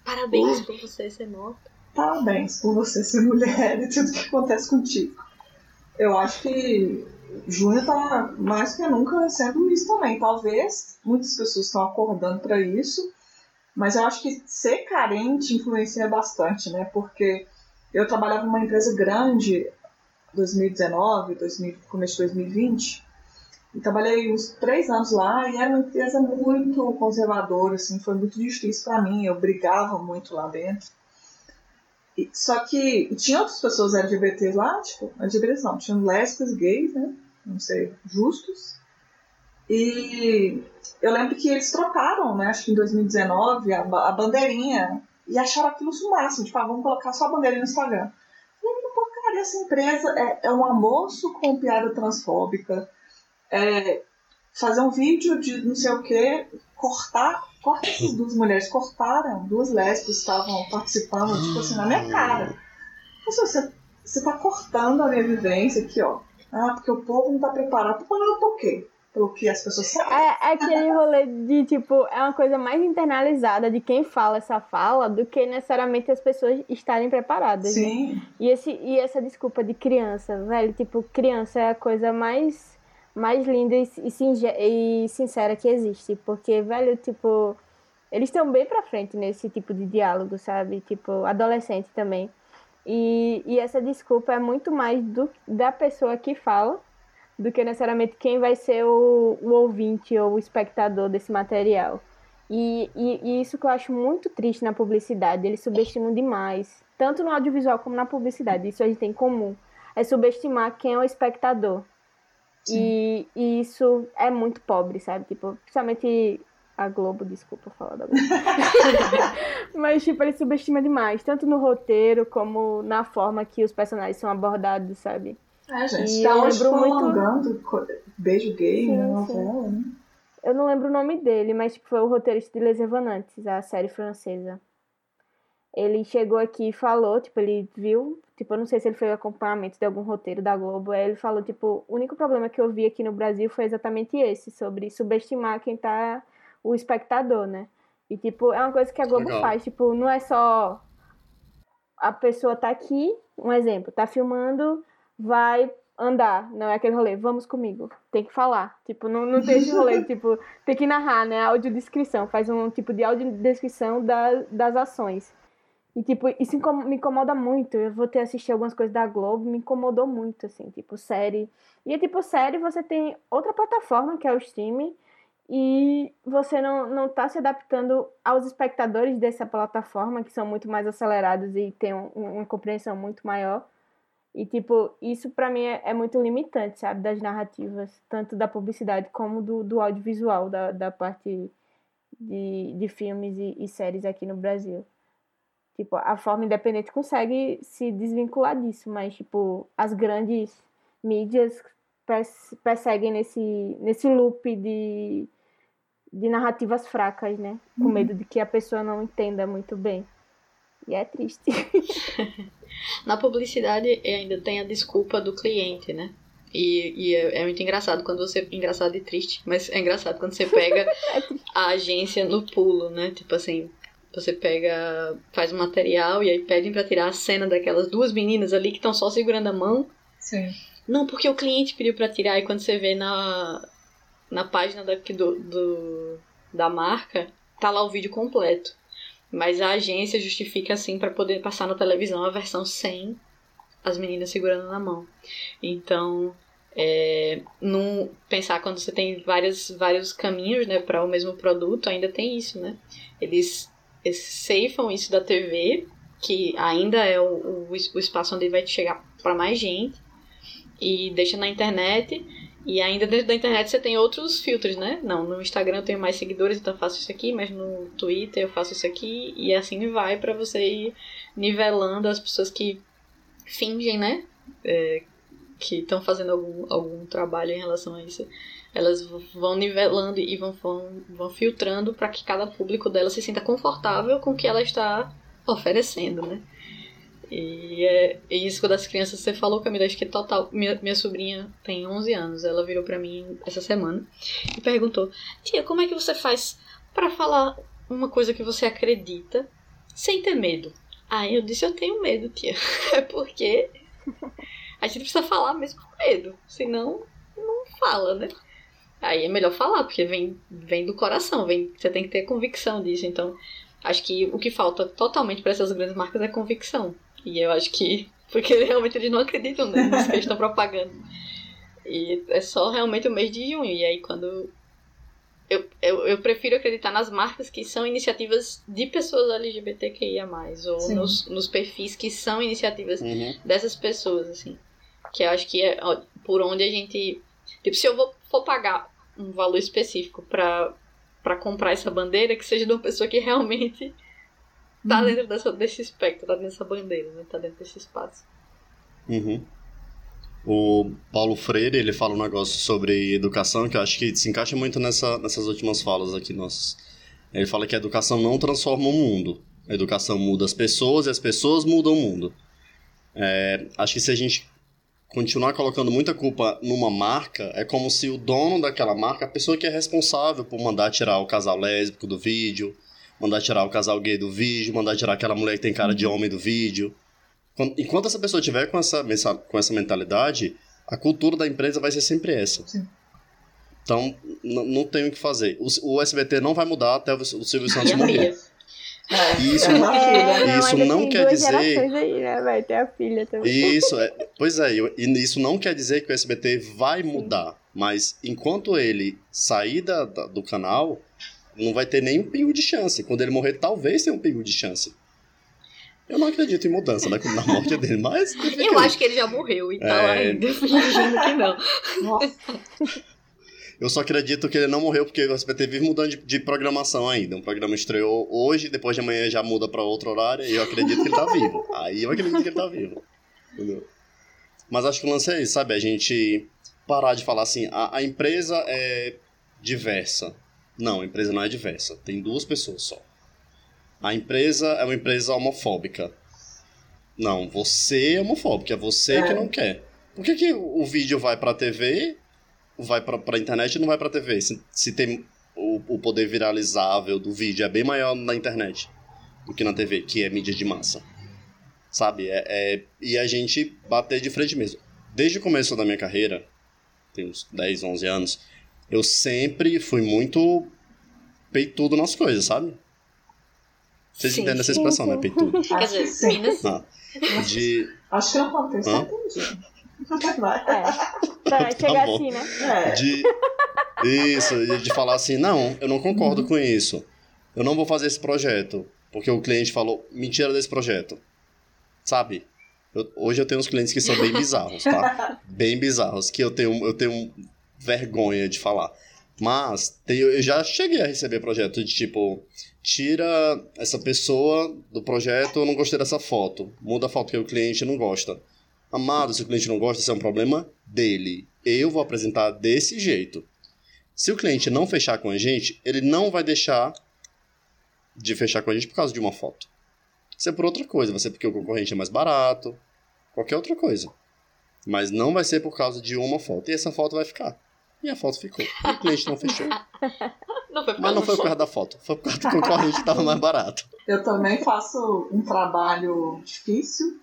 Parabéns por você ser morta. Parabéns por você ser mulher e tudo que acontece contigo. Eu acho que junho tá mais que nunca sendo isso também. Talvez muitas pessoas estão acordando para isso, mas eu acho que ser carente influencia bastante, né? Porque eu trabalhava numa empresa grande 2019, 2000, começo de 2020, e trabalhei uns três anos lá e era uma empresa muito conservadora, assim, foi muito difícil para mim, eu brigava muito lá dentro. E- Só que tinha outras pessoas LGBTs lá, tipo, LGBTs não, tinham lésbicas, gays, né? Não sei, justos. E eu lembro que eles trocaram, né? Acho que em 2019, a, a bandeirinha. E acharam aquilo o máximo. Tipo, ah, vamos colocar só a bandeirinha no Instagram. Porcaria, essa empresa é, é um almoço com piada transfóbica. É fazer um vídeo de não sei o que, cortar. Corta essas duas mulheres, cortaram, duas lésbicas estavam participando, tipo assim, na minha cara. Assim, você, você tá cortando a minha vivência aqui, ó. Ah, porque o povo não tá preparado. Preparado por quê? Pelo que as pessoas sabem. É, é aquele rolê de, tipo, é uma coisa mais internalizada de quem fala essa fala do que necessariamente as pessoas estarem preparadas. né? Sim. E, esse, e essa desculpa de criança, velho, tipo, criança é a coisa mais, mais linda e, e, e sincera que existe. Porque, velho, tipo, eles estão bem pra frente nesse tipo de diálogo, sabe? Tipo, adolescente também. E, e essa desculpa é muito mais do, da pessoa que fala do que necessariamente quem vai ser o, o ouvinte ou o espectador desse material. E, e, e isso que eu acho muito triste na publicidade, eles subestimam demais, tanto no audiovisual como na publicidade, isso a gente tem em comum, é subestimar quem é o espectador. E, e isso é muito pobre, sabe? Tipo, principalmente a Globo, desculpa falar da Globo. Mas, tipo, ele subestima demais, tanto no roteiro como na forma que os personagens são abordados, sabe? É, gente, E tá eu lembro muito- beijo gay Sim, novela, né? Eu não lembro o nome dele, mas tipo, foi o roteirista de Les Evanantes, a série francesa. Ele chegou aqui e falou, tipo, ele viu, tipo, eu não sei se ele foi acompanhamento de algum roteiro da Globo, aí ele falou, tipo, o único problema que eu vi aqui no Brasil foi exatamente esse, sobre subestimar quem tá o espectador, né? E, tipo, é uma coisa que a Globo Legal. faz, tipo, não é só a pessoa tá aqui, um exemplo, tá filmando, vai andar, não é aquele rolê, vamos comigo, tem que falar, tipo, não, não tem esse rolê, tipo, tem que narrar, né, audiodescrição, faz um tipo de audiodescrição da, das ações. E, tipo, isso me incomoda muito. Eu vou ter assistido algumas coisas da Globo, me incomodou muito, assim, tipo, série. E, tipo, série, você tem outra plataforma, que é o streaming, e você não, não tá se adaptando aos espectadores dessa plataforma, que são muito mais acelerados e têm um, uma compreensão muito maior. E, tipo, isso para mim é, é, muito limitante, sabe? Das narrativas, tanto da publicidade como do, do audiovisual, da, da parte de, de filmes e, e séries aqui no Brasil. Tipo, a forma independente consegue se desvincular disso, mas, tipo, as grandes mídias perseguem nesse, nesse loop de, de narrativas fracas, né? Com uhum. medo de que a pessoa não entenda muito bem. E é triste. Na publicidade ainda tem a desculpa do cliente, né? E, e é, é, muito engraçado quando você. Engraçado e triste, mas é engraçado quando você pega é a agência no pulo, né? Tipo assim, você pega. faz um material e aí pedem para tirar a cena daquelas duas meninas ali que estão só segurando a mão. Sim. Não, porque o cliente pediu para tirar, e quando você vê na, na página daqui do, do, da marca, tá lá o vídeo completo. Mas a agência justifica assim para poder passar na televisão a versão sem as meninas segurando na mão. Então, é, não pensar quando você tem vários, vários caminhos né, para o mesmo produto, ainda tem isso, né? Eles, eles ceifam isso da TV, que ainda é o, o, o espaço onde vai chegar para mais gente, e deixa na internet e ainda dentro da internet você tem outros filtros, né? Não, no Instagram eu tenho mais seguidores, então eu faço isso aqui, mas no Twitter eu faço isso aqui, e assim vai para você ir nivelando as pessoas que fingem, né? É, que estão fazendo algum, algum trabalho em relação a isso. Elas vão nivelando e vão, vão, vão filtrando para que cada público dela se sinta confortável com o que ela está oferecendo, né? E é isso das crianças você falou, Camila, acho que é total. Minha, minha sobrinha tem 11 anos, ela virou para mim essa semana e perguntou: Tia, como é que você faz para falar uma coisa que você acredita sem ter medo? Aí eu disse: Eu tenho medo, tia. É porque a gente precisa falar mesmo com medo, senão não fala, né? Aí é melhor falar, porque vem, vem do coração, vem, você tem que ter convicção disso. Então, acho que o que falta totalmente para essas grandes marcas é convicção. E eu acho que. Porque realmente eles não acreditam né, nisso que eles estão propagando. E é só realmente o mês de junho. E aí quando. Eu, eu, eu prefiro acreditar nas marcas que são iniciativas de pessoas LGBTQIA, ou nos, nos perfis que são iniciativas uhum. dessas pessoas, assim. Que eu acho que é ó, por onde a gente. Tipo, se eu vou, for pagar um valor específico para para comprar essa bandeira, que seja de uma pessoa que realmente tá uhum. dentro dessa, desse espectro, tá dentro dessa bandeira, né? Tá dentro desse espaço. Uhum. O Paulo Freire, ele fala um negócio sobre educação que eu acho que se encaixa muito nessa, nessas últimas falas aqui nossas. Ele fala que a educação não transforma o mundo. A educação muda as pessoas e as pessoas mudam o mundo. É, acho que se a gente continuar colocando muita culpa numa marca, é como se o dono daquela marca, a pessoa que é responsável por mandar tirar o casal lésbico do vídeo, mandar tirar o casal gay do vídeo, mandar tirar aquela mulher que tem cara de homem do vídeo. Enquanto essa pessoa tiver com essa, com essa mentalidade, a cultura da empresa vai ser sempre essa. Sim. Então, não tem o que fazer. O, o, SBT não vai mudar até o, Silvio Santos morrer. É, isso, é não, isso não quer dizer. Aí, né? Vai ter a filha também. Isso, é, pois é, isso não quer dizer que o SBT vai mudar. Mas enquanto ele sair da, da, do canal, não vai ter nenhum pingo de chance. Quando ele morrer, talvez tenha um pingo de chance. Eu não acredito em mudança né, na morte dele, mas. Eu acho que ele já morreu e tá é... ainda fingindo que não. Eu só acredito que ele não morreu porque o SBT vive mudando de, de, programação ainda. Um programa estreou hoje, depois de amanhã já muda para outro horário e eu acredito que ele tá vivo. Aí eu acredito que ele tá vivo. Entendeu? Mas acho que o lance é isso, sabe? A gente parar de falar assim, a, a empresa é diversa. Não, a empresa não é diversa. Tem duas pessoas só. A empresa é uma empresa homofóbica. Não, você é homofóbico, é você é. que não quer. Por que, que o vídeo vai pra TV, vai pra, pra internet e não vai pra TV? Se, se tem o, o poder viralizável do vídeo é bem maior na internet do que na TV, que é mídia de massa. Sabe? É, é, e a gente bater de frente mesmo. Desde o começo da minha carreira, tem uns 10, 11 anos, eu sempre fui muito peitudo nas coisas, sabe? Vocês Sim, entendem essa sim, expressão, né? Peitudo. Quer Acho que dizer, sim. Minas. Ah, de. Acho que eu Hã? entendi. Vai. É. Pra chegar bom. assim, né? É. de isso, de de falar assim, não, eu não concordo com isso. Eu não vou fazer esse projeto, porque o cliente falou, mentira desse projeto. Sabe? Eu- hoje eu tenho uns clientes que são bem bizarros, tá? Bem bizarros, que eu tenho, eu tenho vergonha de falar. Mas tem- eu já cheguei a receber projeto de tipo, tira essa pessoa do projeto, eu não gostei dessa foto. Muda a foto que o cliente não gosta. Amado, se o cliente não gosta, isso é um problema dele. Eu vou apresentar desse jeito. Se o cliente não fechar com a gente, ele não vai deixar de fechar com a gente por causa de uma foto. Isso é por outra coisa, vai ser porque o concorrente é mais barato, qualquer outra coisa. Mas não vai ser por causa de uma foto. E essa foto vai ficar. E a foto ficou. E o cliente não fechou. Não foi por Mas não causa foi por causa da foto, foi por causa do concorrente que estava mais barato. Eu também faço um trabalho difícil,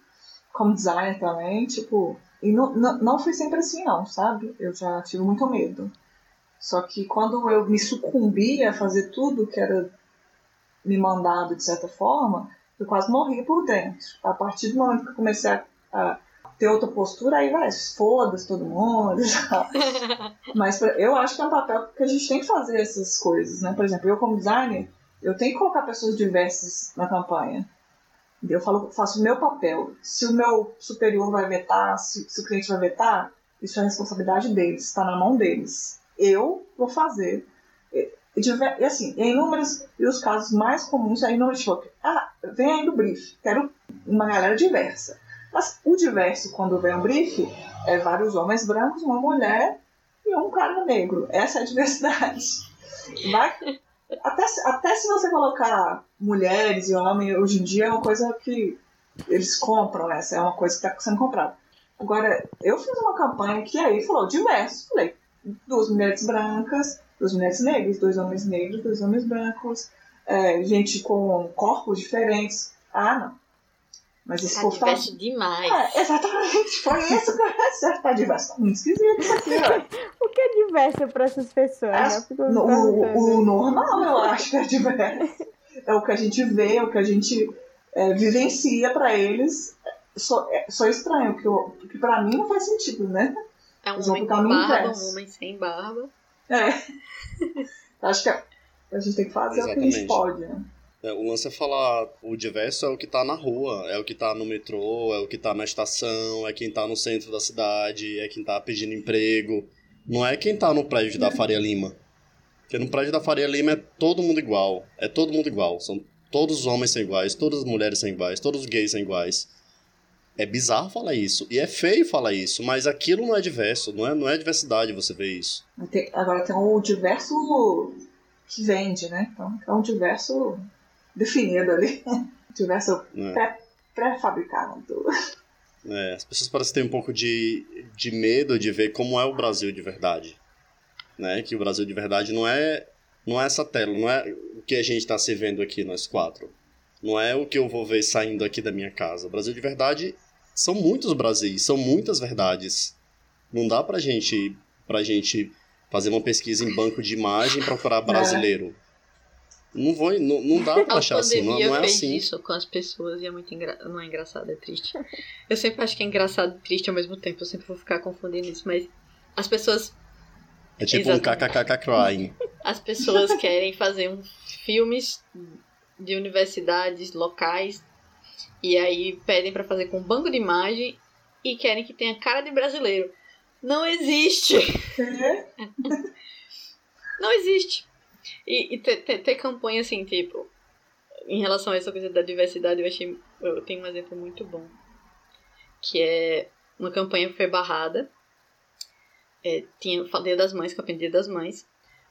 como designer também, tipo, e não, não, não foi sempre assim não, sabe? Eu já tive muito medo. Só que quando eu me sucumbi a fazer tudo que era me mandado de certa forma, eu quase morri por dentro. A partir do momento que eu comecei a, a ter outra postura, aí vai, foda-se todo mundo. Mas eu acho que é um papel que a gente tem que fazer essas coisas, né? Por exemplo, eu como designer, eu tenho que colocar pessoas diversas na campanha. Eu falo, faço o meu papel. Se o meu superior vai vetar, se, se o cliente vai vetar, isso é responsabilidade deles, está na mão deles. Eu vou fazer. E, e assim, em inúmeros, e os casos mais comuns é inúmeros, tipo, ah, vem aí no brief, quero uma galera diversa. Mas o diverso, quando vem um brief, é vários homens brancos, uma mulher e um cara negro. Essa é a diversidade. Vai, até, se- até se você colocar mulheres e homens, hoje em dia é uma coisa que eles compram, essa é uma coisa que está sendo comprada. Agora, eu fiz uma campanha que aí falou diverso. Falei, duas mulheres brancas, duas mulheres negras, dois homens negros, dois homens brancos, é, gente com corpos diferentes. Ah, não. Mas esse Tá povo tá diverso demais. é, exatamente, foi isso que eu certo, tá diverso. Tá muito esquisito isso aqui, ó. O que é diverso para essas pessoas? né? É, No- o, o normal, eu acho que é diverso. É o que a gente vê, é o que a gente é, vivencia pra eles. Só, é, só estranho, que, eu, que pra mim não faz sentido, né? É um vão homem com caminho barba, um homem sem barba. É. Acho que a, a gente tem que fazer o que a gente Exatamente. pode, né? É, o lance é falar, o diverso é o que tá na rua, é o que tá no metrô, é o que tá na estação, é quem tá no centro da cidade, é quem tá pedindo emprego. Não é quem tá no prédio da Faria Lima. Porque no prédio da Faria Lima é todo mundo igual. É todo mundo igual. São todos os homens são iguais, todas as mulheres são iguais, todos os gays são iguais. É bizarro falar isso. E é feio falar isso, mas aquilo não é diverso, não é, não é diversidade você ver isso. Agora tem o diverso que vende, né? Então é um diverso definido ali. Né? pré- pré-fabricado. É, as pessoas parecem ter um pouco de, de medo de ver como é o Brasil de verdade. Né? Que o Brasil de verdade não é, não é essa tela, não é o que a gente está se vendo aqui, nós quatro. Não é o que eu vou ver saindo aqui da minha casa. O Brasil de verdade são muitos Brasis, são muitas verdades. Não dá pra gente, pra gente fazer uma pesquisa em banco de imagem e procurar brasileiro. Não, vou, não, não dá pra achar assim, não, pandemia não é fez assim. isso com as pessoas e é muito engra... não é engraçado, é triste. Eu sempre acho que é engraçado e triste ao mesmo tempo, eu sempre vou ficar confundindo isso, mas as pessoas É tipo um Exatamente. kkkk crying. as pessoas querem fazer um filmes de universidades locais e aí pedem pra fazer com banco de imagem e querem que tenha cara de brasileiro. Não existe. Não existe. E, e ter, ter, ter campanha assim, tipo, em relação a essa coisa da diversidade, eu achei. Eu tenho um exemplo muito bom. Que é uma campanha que foi barrada. É, tinha Dia das Mães, campanha Dia das Mães.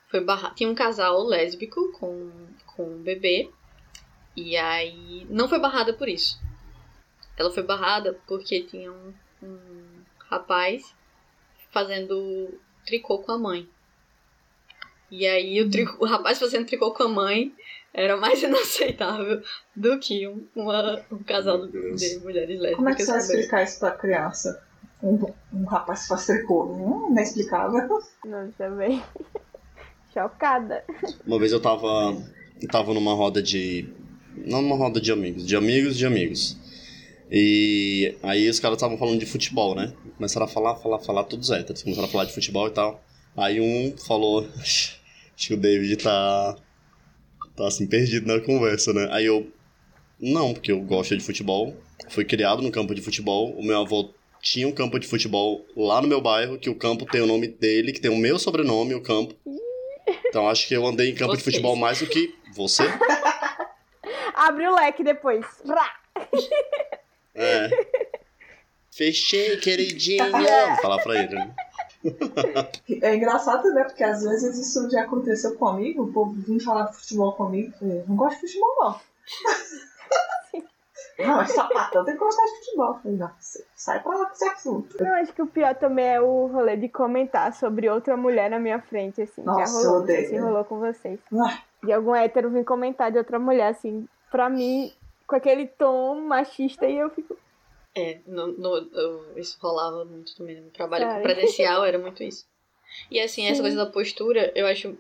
Foi barra, tinha um casal lésbico com, com um bebê. E aí. Não foi barrada por isso. Ela foi barrada porque tinha um, um rapaz fazendo tricô com a mãe. E aí o, tricô, o rapaz fazendo tricô com a mãe era mais inaceitável do que um, uma- um casal de mulheres lésbicas. Como é que você vai explicar isso pra criança? Um, um rapaz que faz tricô. Hum, inexplicável. Não, também. Chocada. Uma vez eu tava, eu tava numa roda de, Não numa roda de amigos, de amigos de amigos. E aí os caras estavam falando de futebol, né? Começaram a falar, falar, falar, todos héteros. Começaram a falar de futebol e tal. Aí um falou, acho que o David tá. tá assim, perdido na conversa, né? Aí eu. Não, porque eu gosto de futebol. Fui criado no campo de futebol. O meu avô tinha um campo de futebol lá no meu bairro, que o campo tem o nome dele, que tem o meu sobrenome, o campo. Então acho que eu andei em campo Vocês. de futebol mais do que você. Abre o leque depois. É. Fechei, queridinho. Vou falar pra ele. Né? É engraçado, né? Porque às vezes isso já aconteceu comigo, o povo vinha falar de futebol comigo, eu não gosto de futebol, não. Não, é sapatão, tem que gostar de futebol. Falei, não, sai pra lá com esse assunto. Eu acho que o pior também é o rolê de comentar sobre outra mulher na minha frente, assim. Nossa, já rolou, odeio. Assim, rolou com vocês. Ah. De algum hétero vir comentar de outra mulher, assim, pra mim, com aquele tom machista, e eu fico. É, no, no, eu, isso rolava muito também no trabalho Sabe? presencial, era muito isso. E assim, Sim. essa coisa da postura, eu acho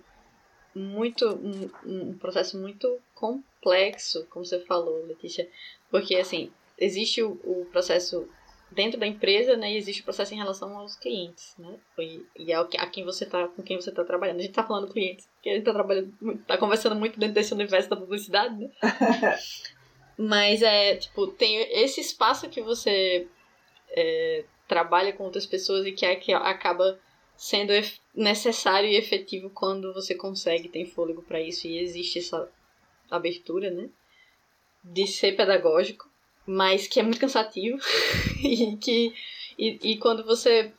muito um, um processo muito complexo, como você falou, Letícia, porque, assim, existe o, o processo dentro da empresa, né? E existe o processo em relação aos clientes, né? E, e é a quem você tá, com quem você está trabalhando. A gente está falando clientes, porque a gente está trabalhando, tá conversando muito dentro desse universo da publicidade, né? Mas é, tipo, tem esse espaço que você é, trabalha com outras pessoas e que é que acaba sendo necessário e efetivo quando você consegue, tem fôlego para isso e existe essa abertura, né? de ser pedagógico, mas que é muito cansativo e que e, e quando você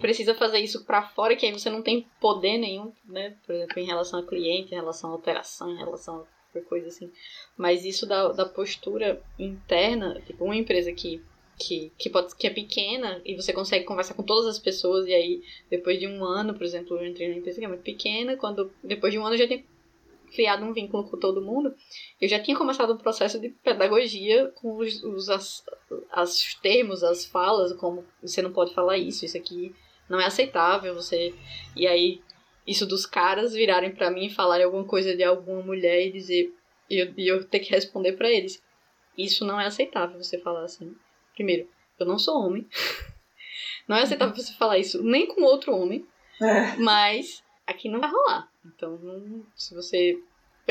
precisa fazer isso para fora, que aí você não tem poder nenhum, né? Por exemplo, em relação a cliente, em relação a alteração, em relação a coisa assim. Mas isso da, da postura interna, tipo, uma empresa que, que, que, pode, que é pequena e você consegue conversar com todas as pessoas, e aí, depois de um ano, por exemplo, eu entrei numa empresa que é muito pequena, quando depois de um ano eu já tinha criado um vínculo com todo mundo, eu já tinha começado um processo de pedagogia com os, os as, as termos, as falas, como você não pode falar isso, isso aqui não é aceitável, você e aí isso dos caras virarem para mim e falarem alguma coisa de alguma mulher e dizer e eu, e eu ter que responder para eles. Isso não é aceitável você falar assim. Primeiro, eu não sou homem. Não é aceitável você falar isso nem com outro homem. É. Mas aqui não vai rolar. Então, não, se você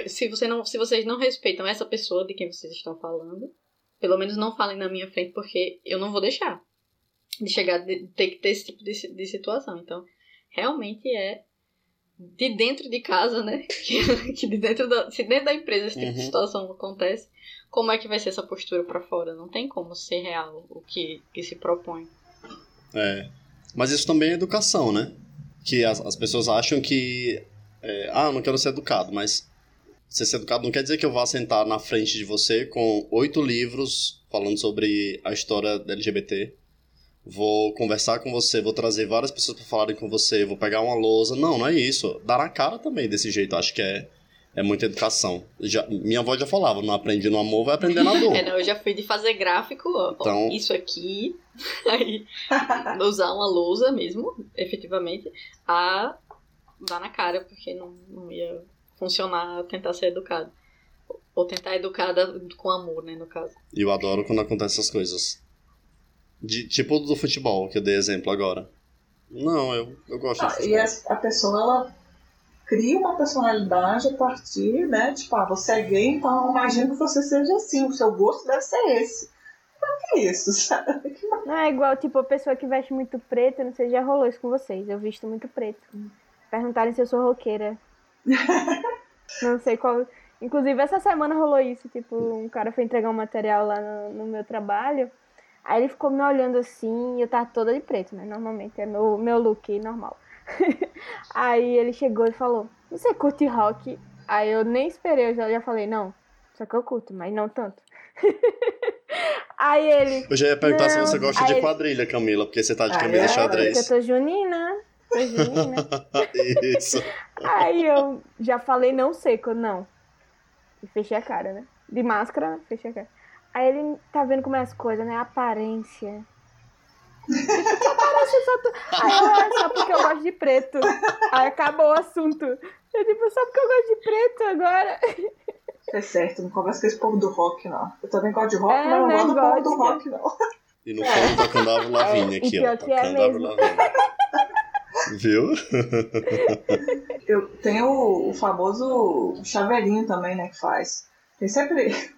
se você não se vocês não respeitam essa pessoa de quem vocês estão falando, pelo menos não falem na minha frente porque eu não vou deixar de chegar de ter que ter esse tipo de, de situação. Então, realmente é de dentro de casa, né? Que, que de dentro da, se dentro da empresa esse tipo uhum. de situação acontece, como é que vai ser essa postura para fora? Não tem como ser real o que, que se propõe. É. Mas isso também é educação, né? Que as, as pessoas acham que é, ah, eu não quero ser educado, mas ser educado não quer dizer que eu vá sentar na frente de você com oito livros falando sobre a história da LGBT. Vou conversar com você, vou trazer várias pessoas para falarem com você, vou pegar uma lousa. Não, não é isso. Dar na cara também desse jeito, acho que é, é muita educação. Já, minha avó já falava, não aprendi no amor, vai aprender na dor. é, não, eu já fui de fazer gráfico, ó, então... isso aqui, aí usar uma lousa mesmo, efetivamente, a dar na cara, porque não, não ia funcionar tentar ser educado. Ou tentar educar com amor, né, no caso. E eu adoro quando acontecem essas coisas. De, tipo do futebol, que eu dei exemplo agora. Não, eu, eu gosto ah, de futebol. E a, a pessoa, ela cria uma personalidade a partir, né? Tipo, ah, você é gay, então imagino que você seja assim, o seu gosto deve ser esse. Mas que isso, sabe? Não é igual, tipo, a pessoa que veste muito preto, não sei, já rolou isso com vocês. Eu visto muito preto. Perguntarem se eu sou roqueira. não sei qual. Inclusive, essa semana rolou isso. Tipo, um cara foi entregar um material lá no, no meu trabalho. Aí ele ficou me olhando assim, e eu tava toda de preto, né? Normalmente é meu, meu look normal. Aí ele chegou e falou: Você curte rock? Aí eu nem esperei, eu já, já falei: Não, só que eu curto, mas não tanto. Aí ele. Eu já ia perguntar se você gosta de quadrilha, Camila, porque você tá de camisa é, xadrez. Porque eu tô junina. Isso. Aí eu já falei não seco, não. E fechei a cara, né? De máscara, fechei a cara. Aí ele tá vendo como é as coisas, né? Aparência. aparência só tu... Aí eu, é só porque eu gosto de preto. Aí acabou o assunto. Eu tipo, só porque eu gosto de preto agora. É certo, não conversa com esse povo do rock, não. Eu também gosto de rock, É, mas não gosto do povo do rock, não. E no fundo tocando Avril Lavigne É, aqui, e ó. que é. Lavigne. Viu? Eu tenho o, o famoso chaveirinho também, né, que faz. Tem sempre.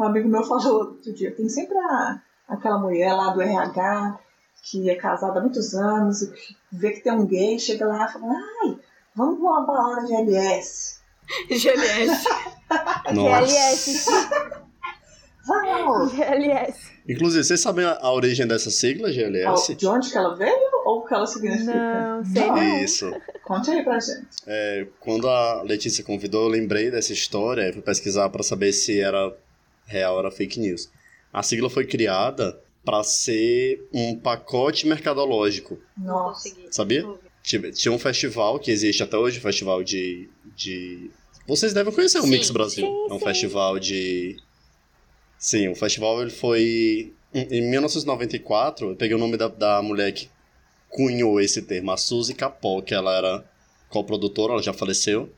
Um amigo meu falou outro dia, tem sempre a, aquela mulher lá do RH que é casada há muitos anos e que vê que tem um gay, chega lá e fala, ai, vamos pra uma balada de LS. GLS. GLS. Vamos! GLS. Inclusive, vocês sabem a, a origem dessa sigla, GLS? De onde que ela veio ou o que ela significa? Não, sei Não. Isso. Conte aí pra gente. É, quando a Letícia convidou, eu lembrei dessa história e fui pesquisar para saber se era real era fake news. A sigla foi criada para ser um pacote mercadológico, Nossa. sabia? Tive- Tinha um festival que existe até hoje, um festival de. de... Vocês devem conhecer o Sim, Mix Brasil. sim, é um sim. festival de. Sim, o festival ele foi. Em em 1994, eu peguei o nome da, da mulher que cunhou esse termo, a Suzy Capó, que ela era coprodutora, ela já faleceu.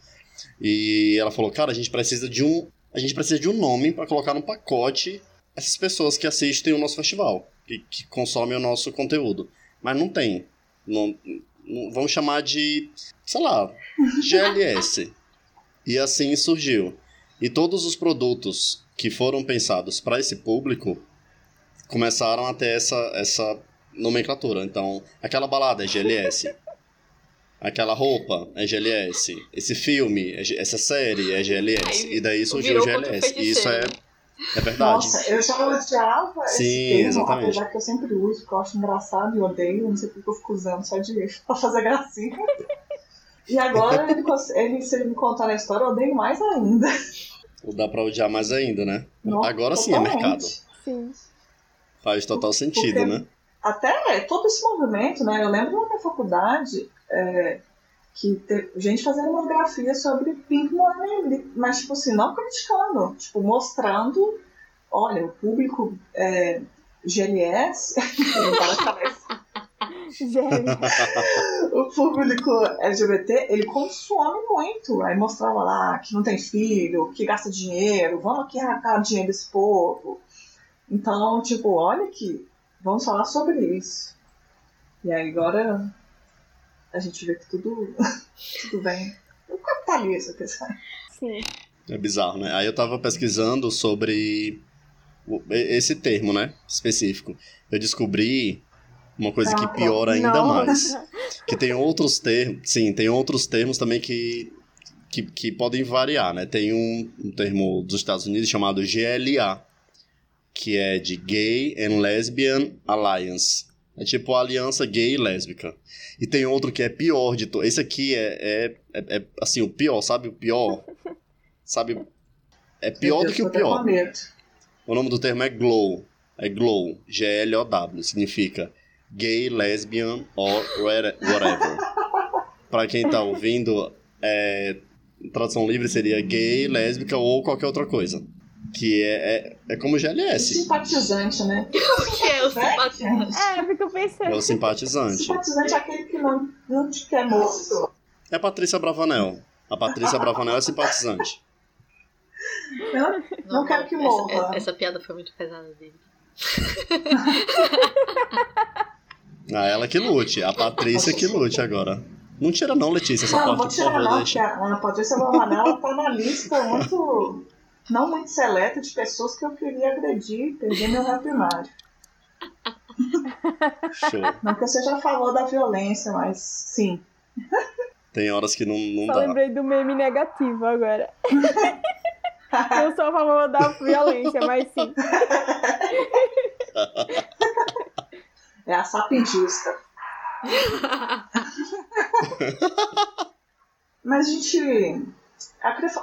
E ela falou: Cara, a gente precisa de um. A gente precisa de um nome para colocar no pacote essas pessoas que assistem o nosso festival, que, que consomem o nosso conteúdo. Mas não tem. Não, não- vamos chamar de, sei lá, GLS. e assim surgiu. E todos os produtos que foram pensados para esse público começaram a ter essa, essa nomenclatura. Então, aquela balada é GLS. Aquela roupa é GLS. Esse filme, é essa série é GLS. Aí E daí surgiu o GLS. E isso é, é verdade. Nossa, eu já odiava Sim, esse termo, exatamente. apesar que eu sempre uso, porque eu acho engraçado e odeio, não sei porque eu fico usando só de pra fazer gracinha. E agora, ele, ele, se ele me contar a história, eu odeio mais ainda. Dá pra odiar mais ainda, né? Nossa, Agora sim é totalmente. mercado. Sim. Faz total sentido, Porque- né? Até todo esse movimento, né? Eu lembro na minha faculdade é, que teve gente fazendo monografia sobre Pink Money, mas, tipo assim, não criticando, tipo, mostrando, olha, o público é, GLS, o público LGBT, ele consome muito. Aí mostrava lá que não tem filho, que gasta dinheiro, vamos aqui arrancar dinheiro desse povo. Então, tipo, olha aqui, vamos falar sobre isso. E aí agora a gente vê que tudo, tudo vem. O capitalismo, pessoal. Sim. É bizarro, né? Aí eu tava pesquisando sobre esse termo, né? Específico. Eu descobri uma coisa que Ah, piora ainda Nossa. mais. Que tem outros termos. Sim, tem outros termos também que, que, que podem variar, né? Tem um, um termo dos Estados Unidos chamado GLA, que é de Gay and Lesbian Alliance. É tipo a aliança gay e lésbica. E tem outro que é pior de todos. Esse aqui é, é, é, é, assim, o pior, sabe? O pior. Sabe? É pior do que o pior. O nome do termo é GLOW. É GLOW. G-L-O-W. Significa gay, lesbian or whate- whatever. pra quem tá ouvindo, é, tradução livre seria gay, lésbica ou qualquer outra coisa. Que é, é, é como GLS. Simpatizante, né? O que é o simpatizante? É, fica É pensando. o simpatizante. Simpatizante é aquele que não, não te quer morto. É a Patrícia Bravanel. A Patrícia Bravanel é simpatizante. Não, não quero que morra. Essa, essa piada foi muito pesada dele. Ah, ela que lute. A Patrícia que lute agora. Não tira não, Letícia, essa Não, não vou parte, por tirar favor, não, deixa. a Patrícia Bravanel tá na lista muito, não muito seleta de pessoas que eu queria agredir e perder meu rap primário. Show. Não que eu seja a favor da violência, mas sim. Tem horas que não, não Só dá. lembrei do meme negativo agora. Eu sou a favor da violência, mas sim. É a sapindista. Mas a gente.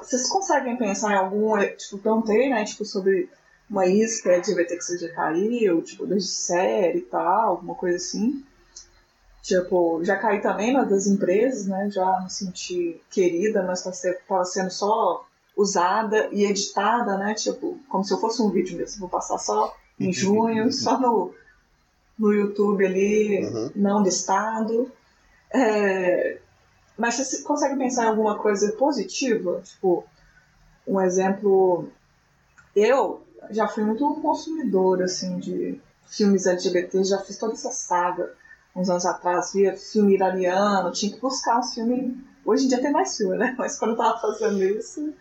Vocês conseguem pensar em algum. Tipo, perguntei, né? Tipo, sobre uma isca LGBT que você já caiu, tipo, desde série e tal, alguma coisa assim. Tipo, já caí também nas das empresas, né? Já me senti querida, mas tá se- tava sendo só usada e editada, né? Tipo, como se eu fosse um vídeo mesmo. Vou passar só em junho, só no, no YouTube ali, Uhum. não listado. É, mas você consegue pensar em alguma coisa positiva? Tipo, um exemplo. Eu já fui muito consumidora assim, de filmes LGBT, já fiz toda essa saga. Uns anos atrás, via filme iraniano, tinha que buscar um filme. Hoje em dia tem mais filme, né? Mas quando eu tava fazendo isso,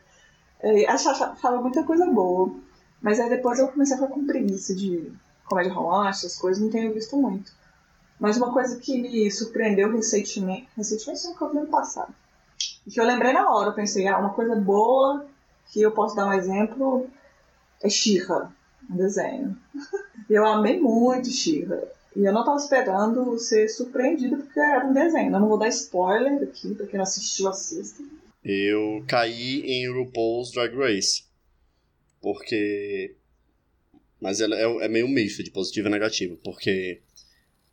é, achava muita coisa boa. Mas aí depois eu comecei a ficar com preguiça de comédia romântica, essas coisas, não tenho visto muito. Mas uma coisa que me surpreendeu recentemente, recentemente não, que eu vi ano passado, e que eu lembrei na hora, eu pensei, ah, uma coisa boa que eu posso dar um exemplo é Shira, um desenho. eu amei muito Shira. E eu não estava esperando ser surpreendida porque era um desenho. Eu não vou dar spoiler aqui, pra quem não assistiu, assista. Eu caí em RuPaul's Drag Race. Porque. Mas é, é meio misto de positivo e negativo. Porque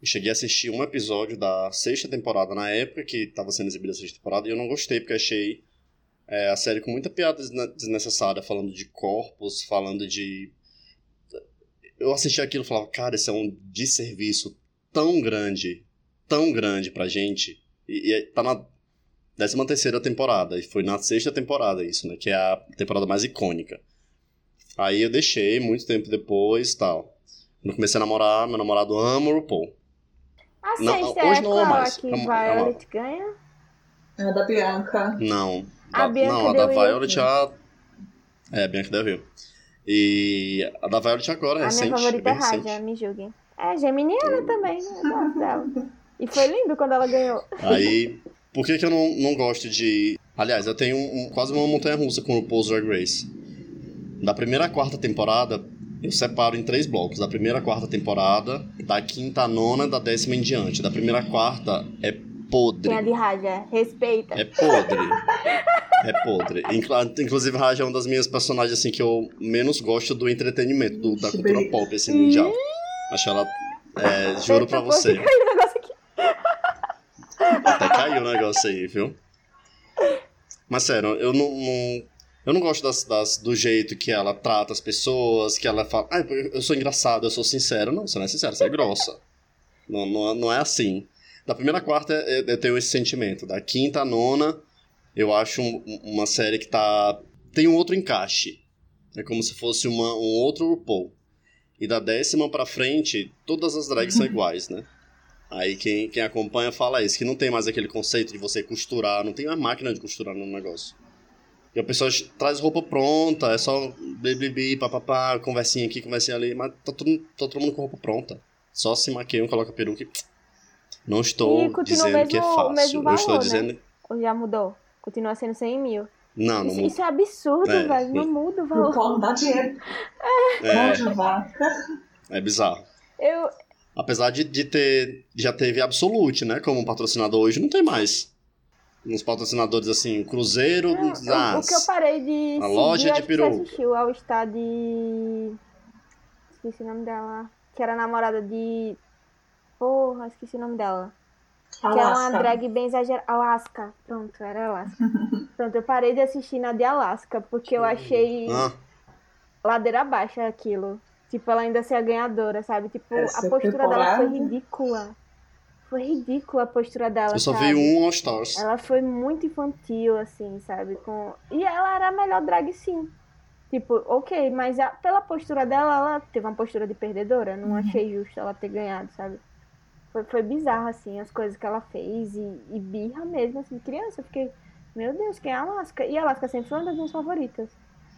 cheguei a assistir um episódio da sexta temporada na época que estava sendo exibida a sexta temporada e eu não gostei porque achei é, a série com muita piada desnecessária, falando de corpos, falando de. Eu assisti aquilo e falava, cara, isso é um desserviço tão grande, tão grande pra gente. E, e tá na décima terceira temporada, e foi na sexta temporada isso, né? Que é a temporada mais icônica. Aí eu deixei muito tempo depois tal. Quando comecei a namorar, meu namorado ama o RuPaul. A não, sexta hoje é não é mais. que Violet ganha? É a da Bianca. Não. A da, Bianca não, a da Violet a... É, a Bianca deu E a da Violet agora, a recente. A minha favorita é Raja, me julguem. É, geminiana também, né? Eu gosto dela. E foi lindo quando ela ganhou. Aí, por que que eu não, não gosto de... Aliás, eu tenho um, quase uma montanha-russa com o RuPaul's Drag Race. Da primeira à quarta temporada, eu separo em três blocos. Da primeira à quarta temporada, da quinta à nona, da décima em diante. Da primeira à quarta é podre. Quem é de Raja, respeita. É podre. é podre. Inclusive, Raja é uma das minhas personagens assim, que eu menos gosto do entretenimento, do, da cultura pop assim, mundial. Acho ela. É, juro pra você. Até caiu o negócio aí, viu? Mas sério, eu não, não eu não gosto das, das, do jeito que ela trata as pessoas, que ela fala, ah, eu sou engraçado, eu sou sincero. Não, você não é sincero, você é grossa. não, não, não é assim. Da primeira à quarta eu tenho esse sentimento. Da quinta à nona, eu acho um, uma série que tá. tem um outro encaixe. É como se fosse uma, um outro RuPaul. E da décima pra frente, todas as drags são iguais, né? Aí quem, quem acompanha fala isso, que não tem mais aquele conceito de você costurar, não tem uma máquina de costurar no negócio. E a pessoa traz roupa pronta, é só bibi, papapá, conversinha aqui, conversinha ali, mas tá todo, tá todo mundo com roupa pronta. Só se maquiam, coloca peruca e... Não estou dizendo mesmo, que é fácil. Valor, estou né? dizendo. Ou já mudou? Continua sendo 100 mil. Não, não isso, muda. Isso é absurdo, é, velho. Não muda o valor. Não dá dinheiro. É. é bizarro. Eu... Apesar de, de ter. Já teve Absolute, né? Como patrocinador hoje, não tem mais uns patrocinadores assim, Cruzeiro, não, o, o, que eu parei de a loja de peru. Assistiu ao estar de esqueci o nome dela, que era namorada de porra, esqueci o nome dela. Alaska. Que é uma drag bem exagerada. Alaska. Pronto, era Alaska. Pronto, eu parei de assistir na de Alaska, porque eu achei ah. ladeira abaixo aquilo. Tipo, ela ainda ser a ganhadora, sabe? Tipo, Essa a postura temporada... dela foi ridícula. Foi ridícula a postura dela. Eu só sabe? vi um All Stars. Ela foi muito infantil, assim, sabe? Com... E ela era a melhor drag, sim. Tipo, ok, mas a... pela postura dela, ela teve uma postura de perdedora. Não uhum. achei justo ela ter ganhado, sabe? Foi, foi bizarro, assim, as coisas que ela fez. E, e birra mesmo, assim, criança. Eu fiquei, meu Deus, quem é a Alaska? E a Alaska sempre foi uma das minhas favoritas.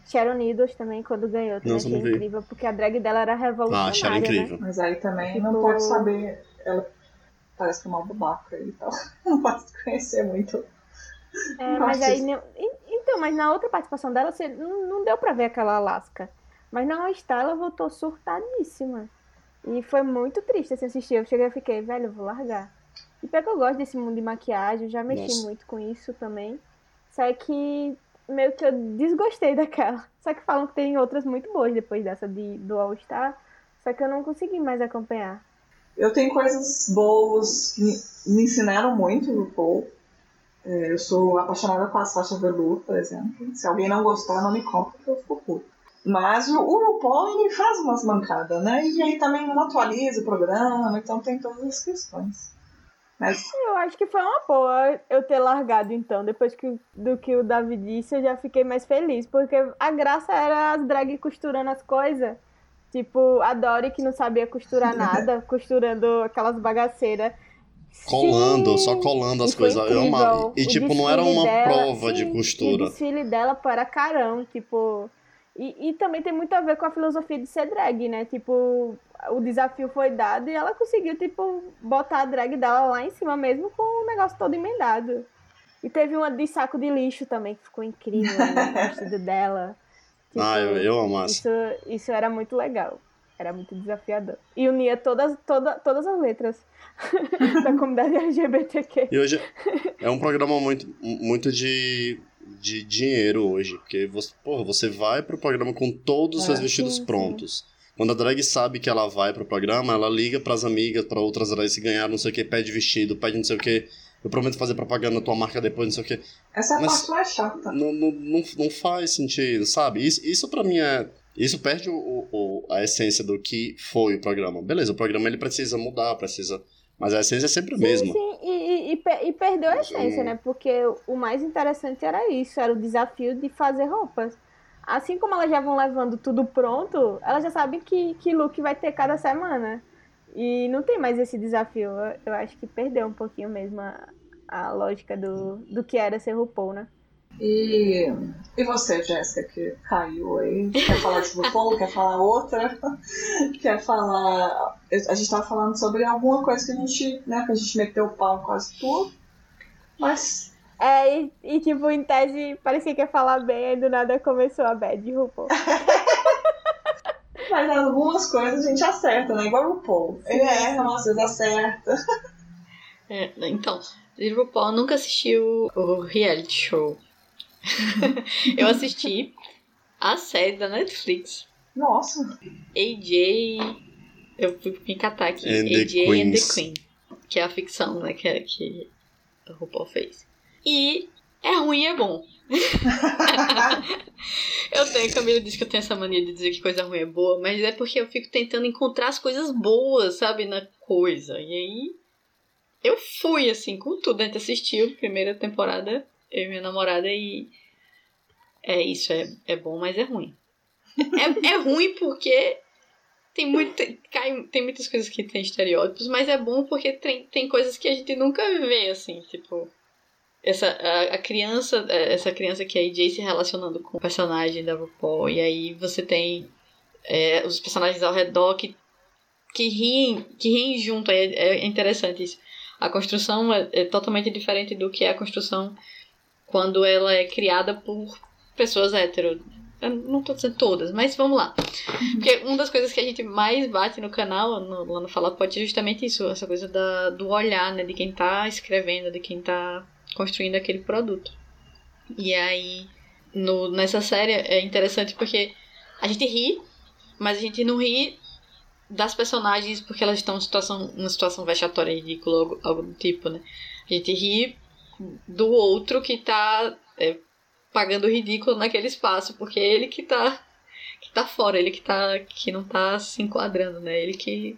Sharon Needles também, quando ganhou, também achei incrível, porque a drag dela era revolucionária, ah, Sharon né? incrível. Né? Mas aí também tipo... não pode saber... Ela parece que é uma babaca e tal. Não posso conhecer muito. É, mas aí. Então, mas na outra participação dela, você não, deu pra ver aquela Alaska. Mas na All-Star ela voltou surtadíssima. E foi muito triste assim, assistir. Eu cheguei e fiquei, velho, eu vou largar. E pior que eu gosto desse mundo de maquiagem, eu já mexi Nossa. muito com isso também. Só que meio que eu desgostei daquela. Só que falam que tem outras muito boas depois dessa de, do All-Star. Só que eu não consegui mais acompanhar. Eu tenho coisas boas que me ensinaram muito no Paul. É, eu sou apaixonada com a Sasha Velour, por exemplo. Se alguém não gostar, não me compra, porque eu fico puto. Mas o RuPaul, ele faz umas mancadas, né? E aí também não atualiza o programa, então tem todas as questões. Mas Eu acho que foi uma boa eu ter largado, então. Depois que, do que o Davi disse, eu já fiquei mais feliz. Porque a graça era as drag costurando as coisas. Tipo, a Dory que não sabia costurar nada, costurando aquelas bagaceiras. Colando, Sim, só colando as foi coisas. Eu amava. incrível. E, O tipo, não era uma dela- prova de sim, E o costura. desfile dela para carão, tipo. E, e também tem muito a ver com a filosofia de ser drag, né? Tipo, o desafio foi dado e ela conseguiu, tipo, botar a drag dela lá em cima mesmo com o negócio todo emendado. E teve uma de saco de lixo também, que ficou incrível, né? o vestido dela. Tipo, Ah, eu, eu amo isso, isso era muito legal. Era muito desafiador. E unia todas, toda, todas as letras da comunidade LGBTQ. E hoje é um programa muito, muito de, de dinheiro hoje. Porque você, porra, você vai pro programa com todos os seus É, vestidos sim, sim. prontos. Quando a drag sabe que ela vai pro programa, ela liga pras amigas, pra outras drags que ganharam não sei o que, pede vestido, pede não sei o que. Eu prometo fazer propaganda na tua marca depois, não sei o que. essa é a parte mais chata. Não, não, não, não faz sentido, sabe? Isso, isso para mim é. Isso perde o, o- a essência do que foi o programa. Beleza, o programa ele precisa mudar, precisa. Mas a essência é sempre a mesma. Sim, e, e, e e perdeu a essência, Hum. né? Porque o mais interessante era isso, era o desafio de fazer roupas. Assim como elas já vão levando tudo pronto, elas já sabem que, que look vai ter cada semana. E não tem mais esse desafio. Eu, acho que perdeu um pouquinho mesmo a, a lógica do, do que era ser RuPaul, né? E, e você, Jéssica, que caiu aí? Quer falar de RuPaul? quer falar outra? quer falar. A gente tava falando sobre alguma coisa que a gente, né, que a gente meteu o pau quase tudo. Mas É, e, e, tipo, em tese, parecia que ia falar bem, aí do nada começou a bad de RuPaul. Mas algumas coisas a gente acerta, né? Igual o RuPaul. Ele erra, mas às vezes acerta. É, então, RuPaul eu nunca assisti o, o reality show. eu assisti a série da Netflix. Nossa. AJ. Eu fui me catar aqui. And the AJ and Queens. the Queen. Que é a ficção, né? Que, que a RuPaul fez. E é ruim e é bom. eu tenho, Camila disse que eu tenho essa mania de dizer que coisa ruim é boa, mas é porque eu fico tentando encontrar as coisas boas, sabe, na coisa. E aí eu fui, assim, com tudo. A gente assistiu a primeira temporada, eu e minha namorada, e é isso, é, é bom, mas é ruim. É, é ruim porque tem, muita, cai, tem muitas coisas que tem estereótipos, mas é bom porque tem, tem coisas que a gente nunca vê, assim, tipo. Essa, a, a criança, é, essa criança que é a AJ se relacionando com o personagem da RuPaul, e aí você tem é, os personagens ao redor que, que riem, que riem junto, é, é interessante isso. A construção é, é totalmente diferente do que é a construção quando ela é criada por pessoas hétero. Eu não tô dizendo todas, mas vamos lá. Porque uma das coisas que a gente mais bate no canal, no, lá no Fala Pode, é justamente isso, essa coisa da, do olhar, né? De quem tá escrevendo, de quem tá construindo aquele produto. E aí, no, nessa série é interessante porque a gente ri, mas a gente não ri das personagens porque elas estão em situação, uma situação vexatória, ridícula, algo, do tipo, né? A gente ri do outro que tá é, pagando ridículo naquele espaço, porque é ele que tá que tá fora, ele que tá que não tá se enquadrando, né? Ele que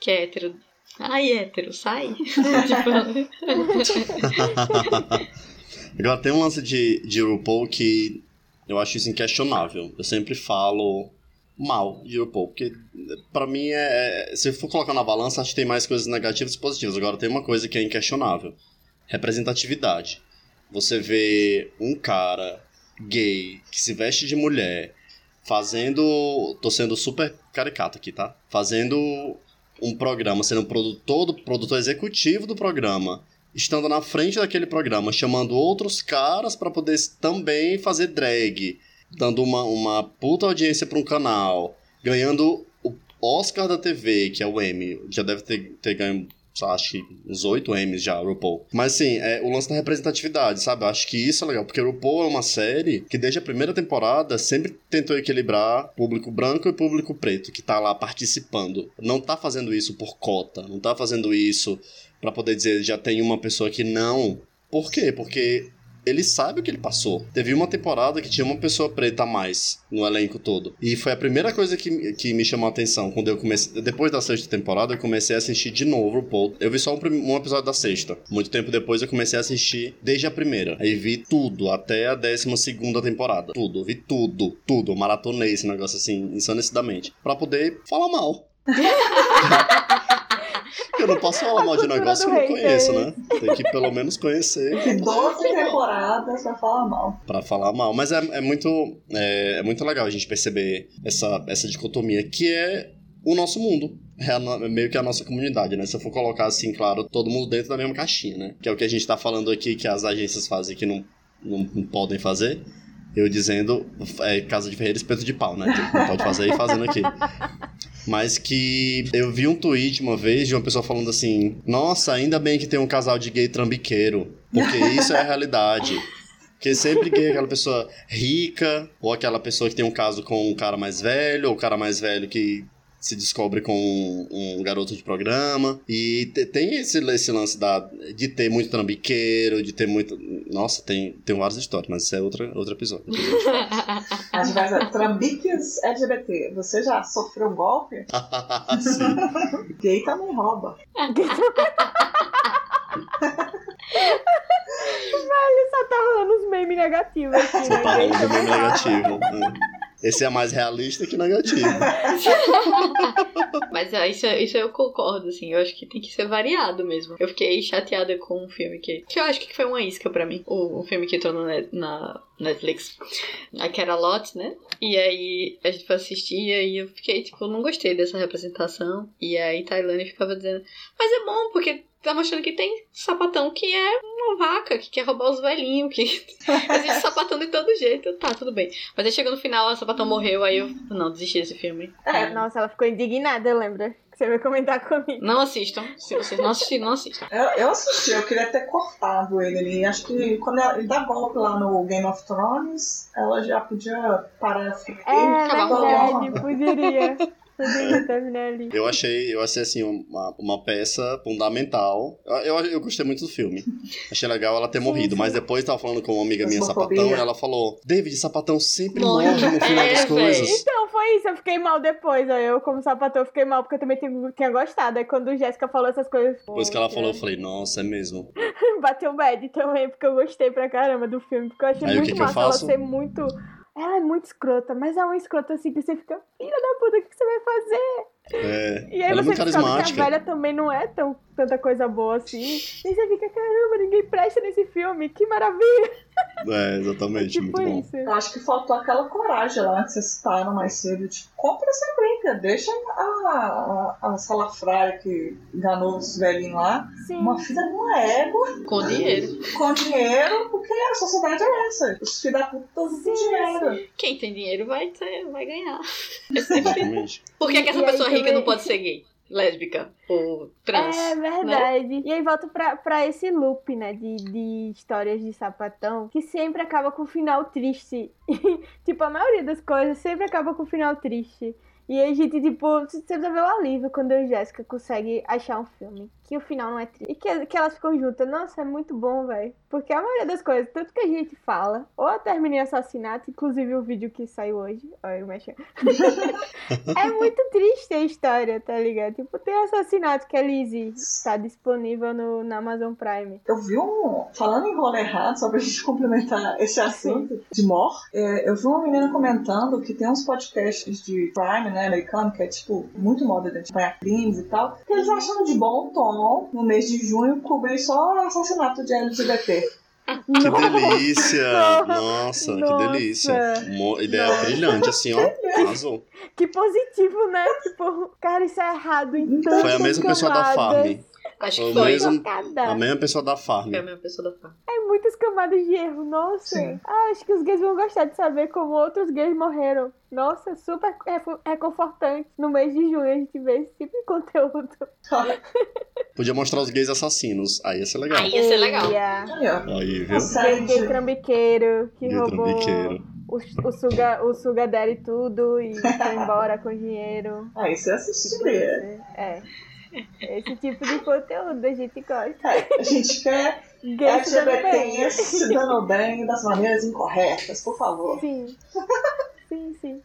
que é hétero. Ai, hétero, sai. Agora, tem um lance de, de RuPaul que eu acho isso inquestionável. Eu sempre falo mal de RuPaul, porque pra mim é. é- Se eu for colocar na balança, acho que tem mais coisas negativas e positivas. Agora, tem uma coisa que é inquestionável: representatividade. Você vê um cara gay que se veste de mulher fazendo. Tô sendo super caricato aqui, tá? Fazendo um programa, sendo produtor, produtor executivo do programa estando na frente daquele programa, chamando outros caras pra poder também fazer drag, dando uma, uma puta audiência pra um canal, ganhando o Oscar da TV, que é o Emmy, já deve ter, ter ganho, acho que uns 8 Emmys já, RuPaul. Mas assim, é o lance da representatividade, sabe? Eu acho que isso é legal, porque RuPaul é uma série que desde a primeira temporada sempre tentou equilibrar público branco e público preto, que tá lá participando. Não tá fazendo isso por cota, não tá fazendo isso pra poder dizer já tem uma pessoa que não. Por quê? Porque ele sabe o que ele passou. Teve uma temporada que tinha uma pessoa preta a mais no elenco todo. E foi a primeira coisa que, que me chamou a atenção quando eu comecei. Depois da sexta temporada, eu comecei a assistir de novo o Paul. Eu vi só um, um, episódio da sexta. Muito tempo depois, eu comecei a assistir desde a primeira. Aí vi tudo, até a décima segunda temporada. Tudo, vi tudo, tudo. Eu maratonei esse negócio assim, ensanecidamente. Pra poder falar mal. Eu não posso falar mal de negócio que eu não conheço, né? Tem que pelo menos conhecer. Que 12 temporadas pra falar mal. Pra falar mal. Mas é, é muito, é, é, muito legal a gente perceber essa, essa dicotomia que é o nosso mundo. É a, meio que a nossa comunidade, né? Se eu for colocar assim, claro, todo mundo dentro da mesma caixinha, né? Que é o que a gente tá falando aqui, que as agências fazem que não, não, não podem fazer. Eu dizendo, é, Casa de Ferreira, espeto de pau, né? Que não pode fazer e fazendo aqui. Mas que eu vi um tweet uma vez de uma pessoa falando assim: Nossa, ainda bem que tem um casal de gay trambiqueiro, porque isso é a realidade. Porque sempre gay é aquela pessoa rica, ou aquela pessoa que tem um caso com um cara mais velho, ou o cara mais velho que se descobre com um, um garoto de programa. E te, tem esse, esse lance da, de ter muito trambiqueiro, de ter muito. Nossa, tem, tem várias histórias, mas isso é outra, outro episódio. A gente vai dizer, trambiques LGBT. Você já sofreu um golpe? Sim. Gay também rouba. Velho, só tá rolando uns memes negativos aqui, Só né? tá Gay rolando também meme rouba. Esse é mais realista que negativo. Mas é, isso, isso eu concordo, assim. Eu acho que tem que ser variado mesmo. Eu fiquei chateada com um filme que. Que eu acho que foi uma isca pra mim. O, o filme que entrou net- na Netflix. Que era Lot, né? E aí a gente foi assistir e eu fiquei, tipo, não gostei dessa representação. E aí Tailândia ficava dizendo. Mas é bom, porque tá mostrando que tem sapatão que é uma vaca, que quer roubar os velhinhos, que existe sapatão de todo jeito. Tá, tudo bem. Mas aí chegou no final, a sapatão morreu, aí eu não desisti desse filme. É, Nossa, ela ficou indignada. Que você veio comentar comigo. Não assistam. Se vocês não assistiram, não assistam. Eu, eu assisti, eu queria ter cortado ele ali. Acho que quando ela- ele dá golpe lá no Game of Thrones, ela já podia parar assim. É verdade, poderia. Poderia terminar ali. Eu achei, eu achei assim, uma, uma peça fundamental. Eu, eu, eu gostei muito do filme. Achei legal ela ter morrido, mas depois tava falando com uma amiga minha sapatão e ela falou: David, sapatão sempre Morre. morre no final É, das coisas. Então, foi isso, eu fiquei mal depois. Aí eu, como sapatão, fiquei mal porque eu também tinha, gostado. Aí quando Jéssica falou essas coisas. Depois que ela falou, eu falei, nossa, é mesmo. Bateu bad também, porque eu gostei pra caramba do filme. Porque eu achei Aí muito que que eu massa ela faço? ser muito. Ela é muito escrota, mas é uma escrota assim que você fica, filha da puta, o que você vai fazer? É, E aí ela é você muito descobre que a velha também não é tão, tanta coisa boa assim. E você fica, caramba, ninguém presta nesse filme, que maravilha. É, exatamente, tipo muito bom. isso. Eu acho que faltou aquela coragem lá que vocês citaram mais cedo. Tipo, compra essa brinca, deixa a, a, a salafrária que enganou os velhinhos lá, Sim. uma filha de uma égua, Com dinheiro. com dinheiro, porque a sociedade é essa. Os filhos da puta Sim, dinheiro. Quem tem dinheiro vai, ter, vai ganhar. É sempre- Exatamente. Por que, que essa E pessoa rica não pode ser gay? Lésbica? Ou trans? É verdade. E aí volta pra, pra esse loop, né? De, de histórias de sapatão que sempre acaba com um final triste. tipo, a maioria das coisas sempre acaba com um final triste. E aí a gente, tipo, precisa ver o alívio quando e Jéssica consegue achar um filme. Que o final não é triste. E que, que elas ficam juntas. Nossa, é muito bom, velho. Porque a maioria das coisas, tanto que a gente fala, ou a termina em assassinato, inclusive o vídeo que saiu hoje. Olha, eu mexi. é muito triste a história, tá ligado? Tipo, tem assassinato que a Lizzie tá disponível no, na Amazon Prime. Eu vi um. Falando em rolê errado, só pra gente complementar esse assunto de mor, é, eu vi uma menina comentando que tem uns podcasts de Prime, né, americano, que é tipo muito moda de acompanhar crimes e tal, que eles acham de bom tom, no mês de junho, cobrir só assassinato de LGBT. Que delícia! Nossa. Nossa, que delícia. Mo- ideia Nossa. brilhante, assim, ó. Arrasou. Que positivo, né? Tipo, cara, isso é errado em tantas Foi a mesma pessoa da camadas. Farm. Acho que foi. mesmo- Chocada. A mesma pessoa da Farm. Foi a mesma pessoa da farm. É muitas camadas de erro, nossa. Sim. Ah, acho que os gays vão gostar de saber como outros gays morreram. Nossa, super reconfortante. No mês de junho a gente vê esse tipo de conteúdo. Podia mostrar os gays assassinos. Aí ia ser legal. Aí ia ser legal. Ia. Aí, viu? Gay, gay trambiqueiro que Gay roubou trambiqueiro. o, o, suga, o suga daddy tudo e foi embora com dinheiro. Ah, isso eu assistiria. É. Esse tipo de conteúdo a gente gosta. É, a gente quer. LGBTs se dando bem das maneiras incorretas, por favor. Sim. Sim, sim.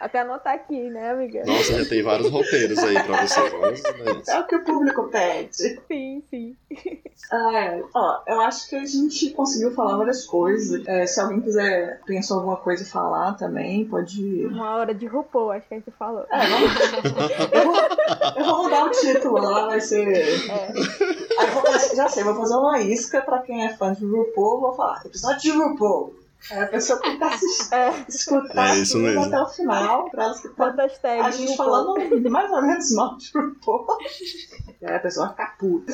Até anotar aqui, né, amiga? Nossa, já tem vários roteiros aí pra vocês. Vamos. É o que o público pede. Sim, sim. Ah, é. Ó, eu acho que a gente conseguiu falar várias coisas. É, se alguém quiser pensar alguma coisa e falar também, pode. Uma hora de RuPaul, acho que a gente falou. É, vamos... eu, vou, eu vou mudar o título lá, vai ser. É. Aí vou já sei, vou fazer uma isca pra quem é fã de RuPaul, vou falar, episódio de RuPaul. Aí a pessoa tem que assistir, É, escutar É isso mesmo. até o final, pra ela escutar a gente RuPaul. falando mais ou menos mal de RuPaul. E aí a pessoa vai ficar puta.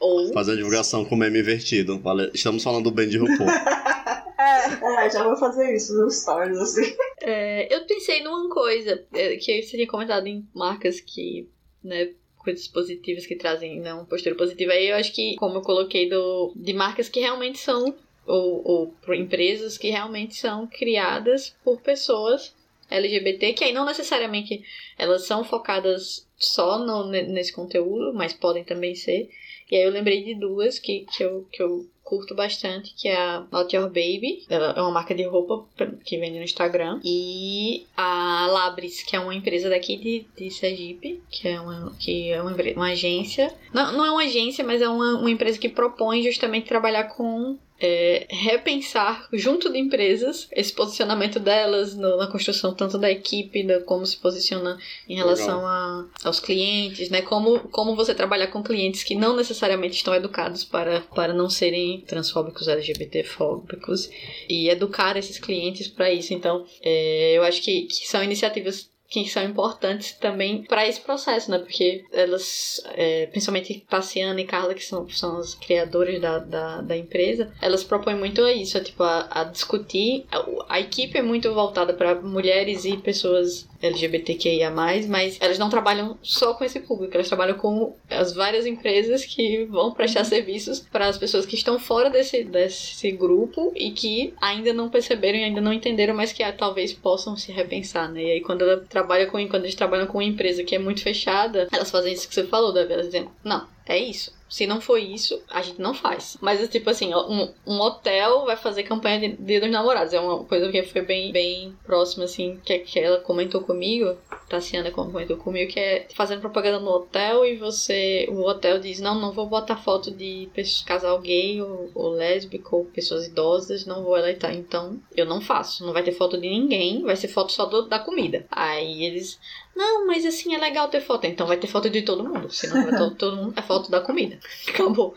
Ou Fazer a divulgação com meme invertido. Vale- Estamos falando bem de RuPaul. É, É, já vou fazer isso nos stories, assim. É, eu pensei numa coisa é, que você tinha comentado em marcas que, né, coisas positivas que trazem né, uma postura positiva. Aí eu acho que, como eu coloquei do, de marcas que realmente são, ou, ou por empresas que realmente são criadas por pessoas LGBT, que aí não necessariamente elas são focadas só no, ne- nesse conteúdo, mas podem também ser. E aí eu lembrei de duas que, que, eu, que eu curto bastante, que é a Not Your Baby. Ela é uma marca de roupa que vende no Instagram. E a Labris, que é uma empresa daqui de, de Sergipe, que é uma, que é uma, uma agência. Não, não é uma agência, mas é uma, uma empresa que propõe justamente trabalhar com é, repensar junto de empresas esse posicionamento delas no- na construção tanto da equipe, da como se posiciona em relação a, aos clientes, né? Como, como você trabalhar com clientes que não necessariamente estão educados para, para não serem transfóbicos, LGBTfóbicos e educar esses clientes para isso. Então, é, eu acho que, que são iniciativas que são importantes também para esse processo, né? Porque elas, é, principalmente Tassiana e Carla, que são, são as criadoras da, da, da empresa, elas propõem muito isso, tipo, a, a discutir. A, a equipe é muito voltada para mulheres e pessoas LGBTQIA+, mas elas não trabalham só com esse público, elas trabalham com as várias empresas que vão prestar serviços para as pessoas que estão fora desse, desse grupo e que ainda não perceberam e ainda não entenderam, mas que ah, talvez possam se repensar, né? E aí quando ela trabalha com quando eles trabalham com uma empresa que é muito fechada, elas fazem isso que você falou, Davi, elas dizem, não, é isso. Se não for isso, a gente não faz. Mas tipo assim, um, um hotel vai fazer campanha de Dia dos Namorados. É uma coisa que foi bem, bem próxima, assim, que, que ela comentou comigo. Tassiana comentou comigo que é fazendo propaganda no hotel e você. O hotel diz, não, não vou botar foto de casal gay ou, ou lésbico ou pessoas idosas, não vou eleitar. Então, eu não faço. Não vai ter foto de ninguém, vai ser foto só do- da comida. Aí eles. Não, mas assim é legal ter foto. Então vai ter foto de todo mundo. Senão vai todo, todo mundo é foto da comida. Acabou.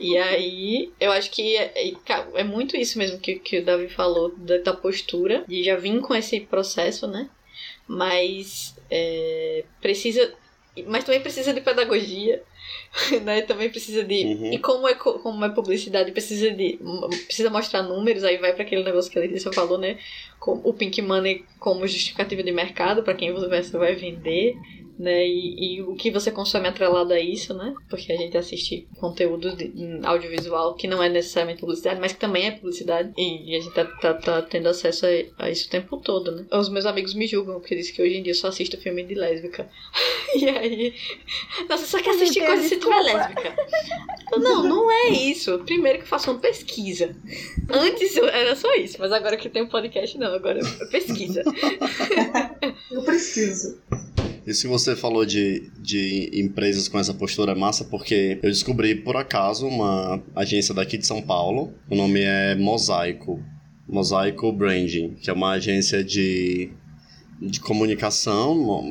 E aí, eu acho que é, é- muito isso mesmo que, que o Davi falou, da, da postura. E já vim com esse processo, né? Mas é, precisa. Mas também precisa de pedagogia, né? Também precisa de. Uhum. E como é, co- como é publicidade, precisa de. Precisa mostrar números, aí vai para aquele negócio que a Letícia falou, né? Com o Pink Money como justificativa de mercado para quem você vai vender, né? E, e o que você consome atrelado a isso, né? Porque a gente assiste conteúdo de, audiovisual que não é necessariamente publicidade, mas que também é publicidade. E, a gente tá, tá, tá tendo acesso a, a isso o tempo todo, né? Os meus amigos me julgam, porque dizem que hoje em dia eu só assisto filme de lésbica. E aí. Nossa, só quer assistir coisa se tiver desculpa. lésbica. Não, não é isso. Primeiro que eu faço uma pesquisa. Antes era só isso, mas agora que tem um podcast, não, agora é pesquisa. Eu preciso. Isso que você falou de, de empresas com essa postura é massa, porque eu descobri por acaso uma agência daqui de São Paulo. O nome é Mosaico. Mosaico Branding, que é uma agência de, de comunicação.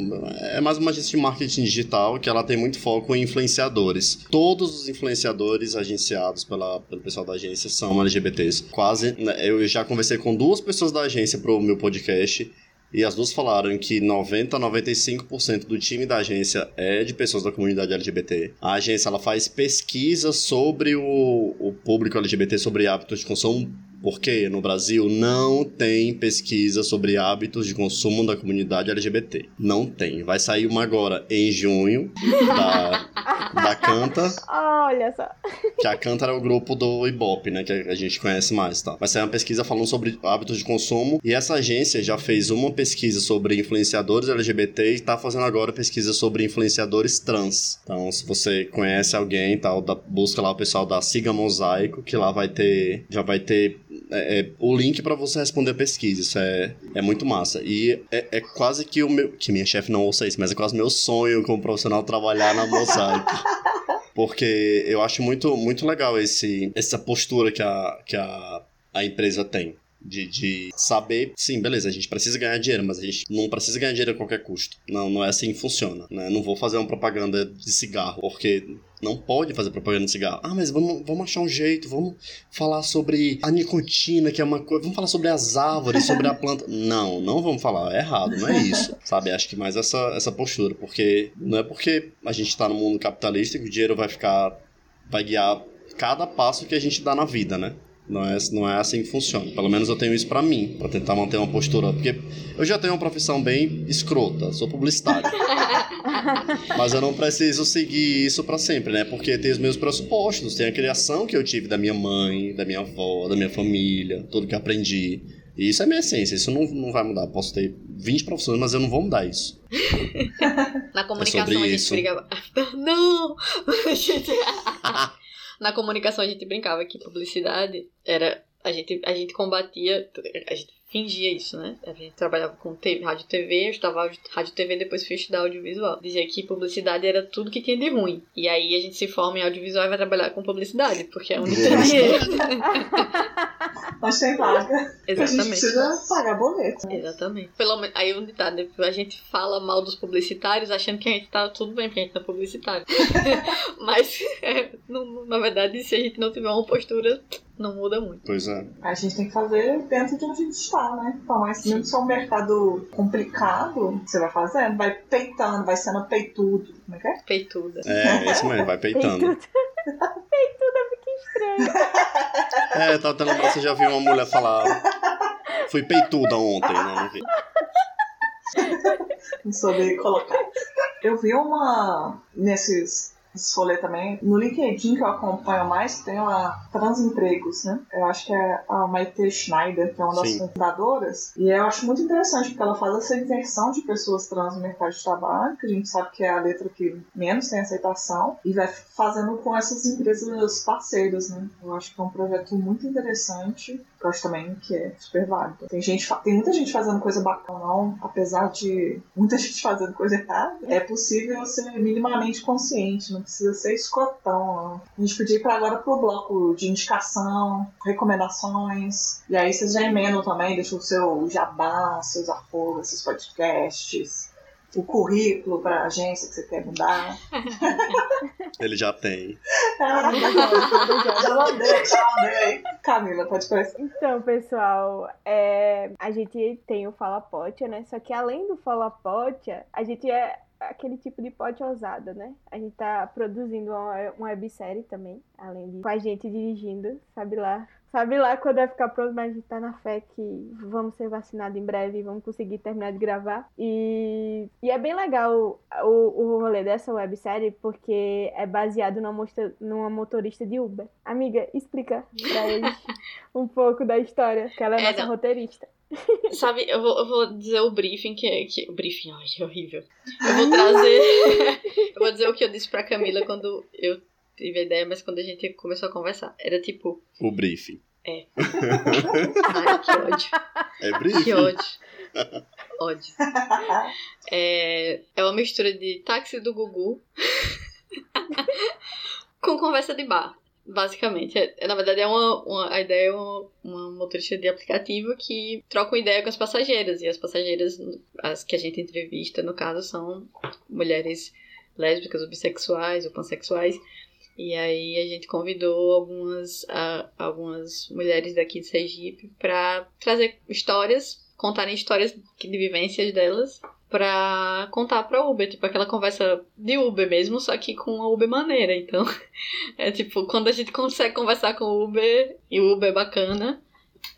É mais uma agência de marketing digital que ela tem muito foco em influenciadores. Todos os influenciadores agenciados pela, pelo pessoal da agência são LGBTs. Quase. né, Eu já conversei com duas pessoas da agência pro meu podcast. E as duas falaram que 90 a 95% do time da agência é de pessoas da comunidade LGBT. A agência ela faz pesquisa sobre o, o público LGBT, sobre hábitos de consumo, porque no Brasil não tem pesquisa sobre hábitos de consumo da comunidade LGBT. Não tem. Vai sair uma agora em junho da da Canta. Olha só. Que a Canta era o grupo do Ibope, né? Que a gente conhece mais, tá? Vai ser uma pesquisa falando sobre hábitos de consumo. E essa agência já fez uma pesquisa sobre influenciadores LGBT e tá fazendo agora pesquisa sobre influenciadores trans. Então, se você conhece alguém tal, busca lá o pessoal da Siga Mosaico, que lá vai ter. Já vai ter é, é, o link para você responder a pesquisa. Isso é, é muito massa. E é, é quase que o meu. Que minha chefe não ouça isso, mas é quase meu sonho como profissional trabalhar na Mosaico. Porque eu acho muito, muito legal esse, essa postura que a, que a, a empresa tem. De, de saber, sim, beleza, a gente precisa ganhar dinheiro, mas a gente não precisa ganhar dinheiro a qualquer custo. Não, não é assim que funciona. Né? Não vou fazer uma propaganda de cigarro, porque não pode fazer propaganda de cigarro. Ah, mas vamos, vamos achar um jeito, vamos falar sobre a nicotina, que é uma coisa. Vamos falar sobre as árvores, sobre a planta. Não, não vamos falar. É errado, não é isso. Sabe? Acho que mais essa, essa postura. Porque não é porque a gente tá no mundo capitalista que o dinheiro vai ficar. vai guiar cada passo que a gente dá na vida, né? Não é, não é assim que funciona. Pelo menos eu tenho isso para mim, para tentar manter uma postura. Porque eu já tenho uma profissão bem escrota, sou publicitário. Mas eu não preciso seguir isso para sempre, né? Porque tem os meus pressupostos, tem a criação que eu tive da minha mãe, da minha avó, da minha família, tudo que aprendi. E isso é minha essência, isso não, não vai mudar. Posso ter 20 profissões, mas eu não vou mudar isso. Na comunicação é a gente isso. briga. Não! Na comunicação a gente brincava que publicidade era. A gente, a gente combatia. A gente fingia isso, né? A gente trabalhava com TV, rádio TV, eu estava rádio TV, depois fui estudar audiovisual. Dizia que publicidade era tudo que tinha de ruim. E aí a gente se forma em audiovisual e vai trabalhar com publicidade, porque é onde tem dinheiro. Mas tem vaga. Exatamente. A gente precisa pagar boleto. Exatamente. Pelo menos, aí onde tá, né? A gente fala mal dos publicitários achando que a gente tá tudo bem, porque a gente tá publicitário. Mas, é, no, na verdade, se a gente não tiver uma postura não muda muito. Pois é. A gente tem que fazer dentro de onde a gente está, né? Então, mas mesmo se é um mercado complicado, você vai fazendo, vai peitando, vai sendo peitudo. Como é que é? Peituda. É, é isso mesmo, vai peitando. Peituda fica estranho. É, eu tava tendo lembrar, você já viu uma mulher falar. Fui peituda ontem, né? Não vi. Não soube colocar. Eu vi uma. Nesses esse rolê também. No LinkedIn que eu acompanho mais, tem a Transempregos, né? Eu acho que é a Maite Schneider, que é uma das Sim. fundadoras. E eu acho muito interessante, porque ela faz essa inversão de pessoas trans no mercado de trabalho, que a gente sabe que é a letra que menos tem aceitação, e vai fazendo com essas empresas parceiras, né? Eu acho que é um projeto muito interessante, que eu acho também que é super válido. Tem, gente, tem muita gente fazendo coisa bacana, apesar de muita gente fazendo coisa errada, é possível ser minimamente consciente, não precisa ser escrotão, não. A gente podia ir pra agora pro bloco de indicação, recomendações, e aí vocês já emendam também, deixam o seu jabá, seus arrobas, seus podcasts, o currículo pra agência que você quer mudar. Ele já tem. Ah, já mandei, já mandei. Camila, pode começar. Então, pessoal, é, a gente tem o Fala Potia, né? Só que além do Fala Potia, a gente é aquele tipo de pote ousada, né? A gente tá produzindo uma, uma websérie também, além de com a gente dirigindo, sabe lá. Sabe lá quando vai ficar pronto, mas a gente tá na fé que vamos ser vacinados em breve e vamos conseguir terminar de gravar. E, e é bem legal o, o rolê dessa websérie, porque é baseado numa, mostra- numa motorista de Uber. Amiga, explica pra eles um pouco da história, que ela é, É, nossa não. roteirista. Sabe, eu vou, eu vou dizer o briefing que é. Que, o briefing, ai, que horrível. Eu vou trazer. eu vou dizer o que eu disse pra Camila quando eu tive a ideia, mas quando a gente começou a conversar. Era tipo. O briefing. Ai, que ódio. É Que briefing? ódio. Ódio. É, é uma mistura de táxi do Gugu com conversa de bar. Basicamente, É- é, na verdade é uma, uma- a ideia é uma, uma motorista de aplicativo que troca uma ideia com as passageiras. E as passageiras, as que a gente entrevista, no caso, são mulheres lésbicas, ou bissexuais, ou pansexuais. E aí a gente convidou algumas, algumas mulheres daqui de Sergipe para trazer histórias, contarem histórias de vivências delas pra contar pra Uber, tipo aquela conversa de Uber mesmo, só que com uma Uber maneira. Então, é tipo, quando a gente consegue conversar com o Uber e o Uber é bacana,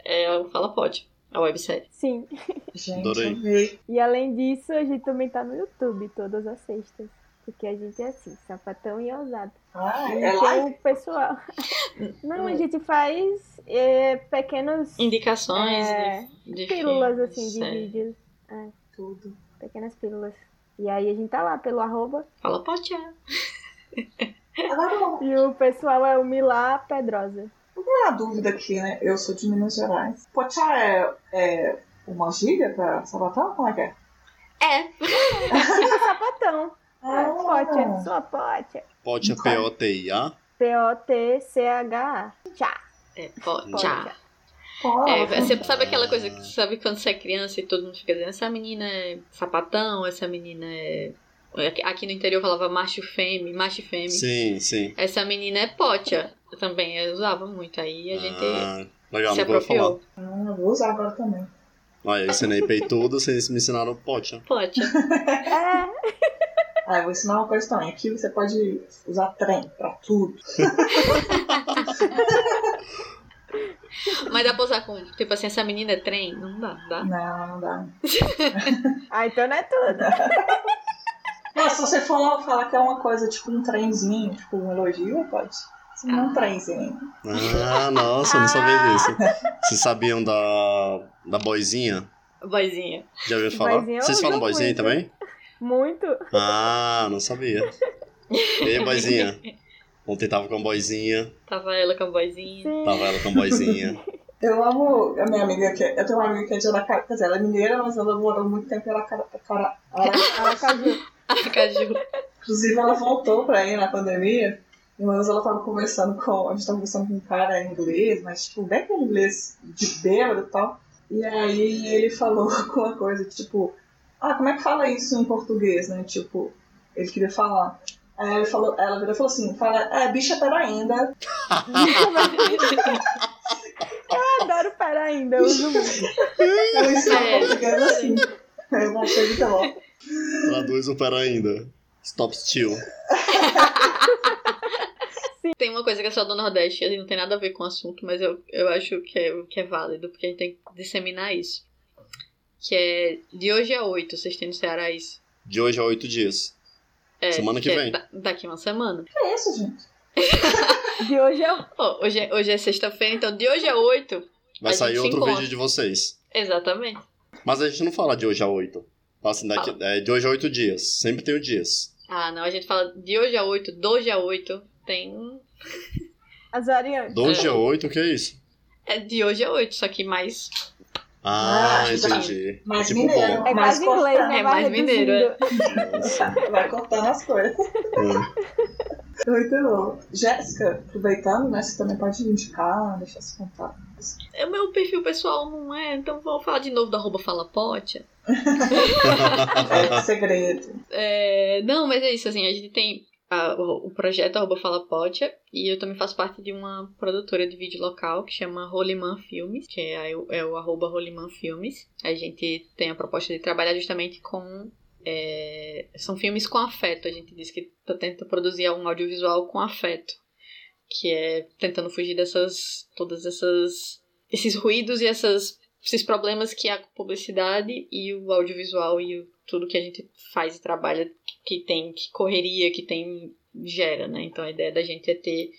é o Fala Pode, a websérie. Sim. Gente, Adorei. E além disso, a gente também tá no YouTube todas as sextas. Porque a gente é assim, sapatão e ousado. Ah, E é live? o pessoal. Não, a gente faz é, pequenos Indicações É, de, de pílulas filmes, assim de série. vídeos. Tudo. Pequenas pílulas. E aí a gente tá lá pelo arroba. Fala, é. Uma E o pessoal é o Milá Pedrosa. uma dúvida aqui, né? Eu sou de Minas Gerais. Pochá é, é uma gíria pra sapatão? Como é que é? É, Tipo sapatão. Ah. É, pote, sua pote. Pote é P-O-T-I-A. P-O-T-C-H-A. Tchá. é pode. Pote. Pô, É, você sabe aquela coisa que sabe quando você é criança e todo mundo fica dizendo essa menina é sapatão, essa menina é. Aqui- no interior falava macho fêmea, macho fêmea. Sim, sim. Essa menina é potia. Eu também eu usava muito. Aí a gente Ah, legal, se não vou falar. apropriou. Ah, eu vou usar agora também. Olha, eu ensinei peitudo, vocês me ensinaram pote. Potia. É, Ah, eu vou ensinar uma coisa também. Aqui você pode usar trem pra tudo. Mas dá pra usar com, tipo assim, essa menina é trem? Não dá, dá. Não, não dá. ah, então não é tudo. Mas se você for falar que é uma coisa tipo um trenzinho, tipo um elogio, pode. Se não é um trenzinho. Ah, nossa, eu não sabia disso. Vocês sabiam da, da boizinha? Boizinha. Já ouviu falar? Boizinha Vocês falam boizinha muito. também? Muito. Ah, não sabia. E aí, boizinha? Ontem tava com a boizinha, Tava ela com a boizinha. Sim. tava ela com a boizinha. Eu amo a minha amiga que eu tenho uma amiga que é de Aracaju, quer dizer, ela é mineira, mas ela morou muito tempo em Aracaju. Ara- Aracaju. Inclusive ela voltou pra ir na pandemia. E uma vez ela tava conversando com. A gente tava conversando com um cara em inglês, mas tipo, bem com inglês de bêbado e tal. E aí ele falou com uma coisa, tipo, ah, como é que fala isso em português, né? Tipo, ele queria falar. Aí ele falou, ela virou e falou assim, fala, é, bicha pera ainda. Eu adoro pera ainda, eu uso muito. Eu ensino É. português assim. Eu achei muito bom. Traduz o pera ainda. Stop still. Tem uma coisa que é só do Nordeste, e não tem nada a ver com o assunto, mas eu, eu acho que é, que é válido, porque a gente tem que disseminar isso. Que é de hoje a oito, vocês têm no Ceará isso. De hoje a oito dias. É, Semana que é vem. da- daqui uma semana. Que é isso, gente? De hoje eu. Pô, hoje é, hoje é sexta-feira, então de hoje a oito. Vai A sair outro encontra. vídeo de vocês. Exatamente. Mas a gente não fala de hoje a oito. Assim, daqui, é, de hoje a oito dias. Sempre tem o dias. Ah, não, a gente fala de hoje a oito, do hoje a oito, tem. As variantes. Do hoje a oito, o que é isso? É de hoje a oito, só que mais. Ah, Ah, entendi. mais tipo mineiro. bom. É mais Mais inglês, né? É mais mineiro, é. Vai cortando as coisas. Hum. Muito bom. Jéssica, aproveitando, né? Você também pode indicar, deixar seu contato. O meu perfil pessoal não é, então vou falar de novo do arroba falapote. É segredo. É, não, mas é isso, assim, a gente tem a- o, o projeto arroba falapote e eu também faço parte de uma produtora de vídeo local que chama Roliman Filmes, que é, o- é o arroba Roliman Filmes. A gente tem a proposta de trabalhar justamente com é, são filmes com afeto. A gente diz que tá tenta produzir um audiovisual com afeto, que é tentando fugir dessas todas essas esses ruídos e essas esses problemas que a publicidade e o audiovisual e o, tudo que a gente faz e trabalha que tem que correria que tem gera, né? Então a ideia da gente é ter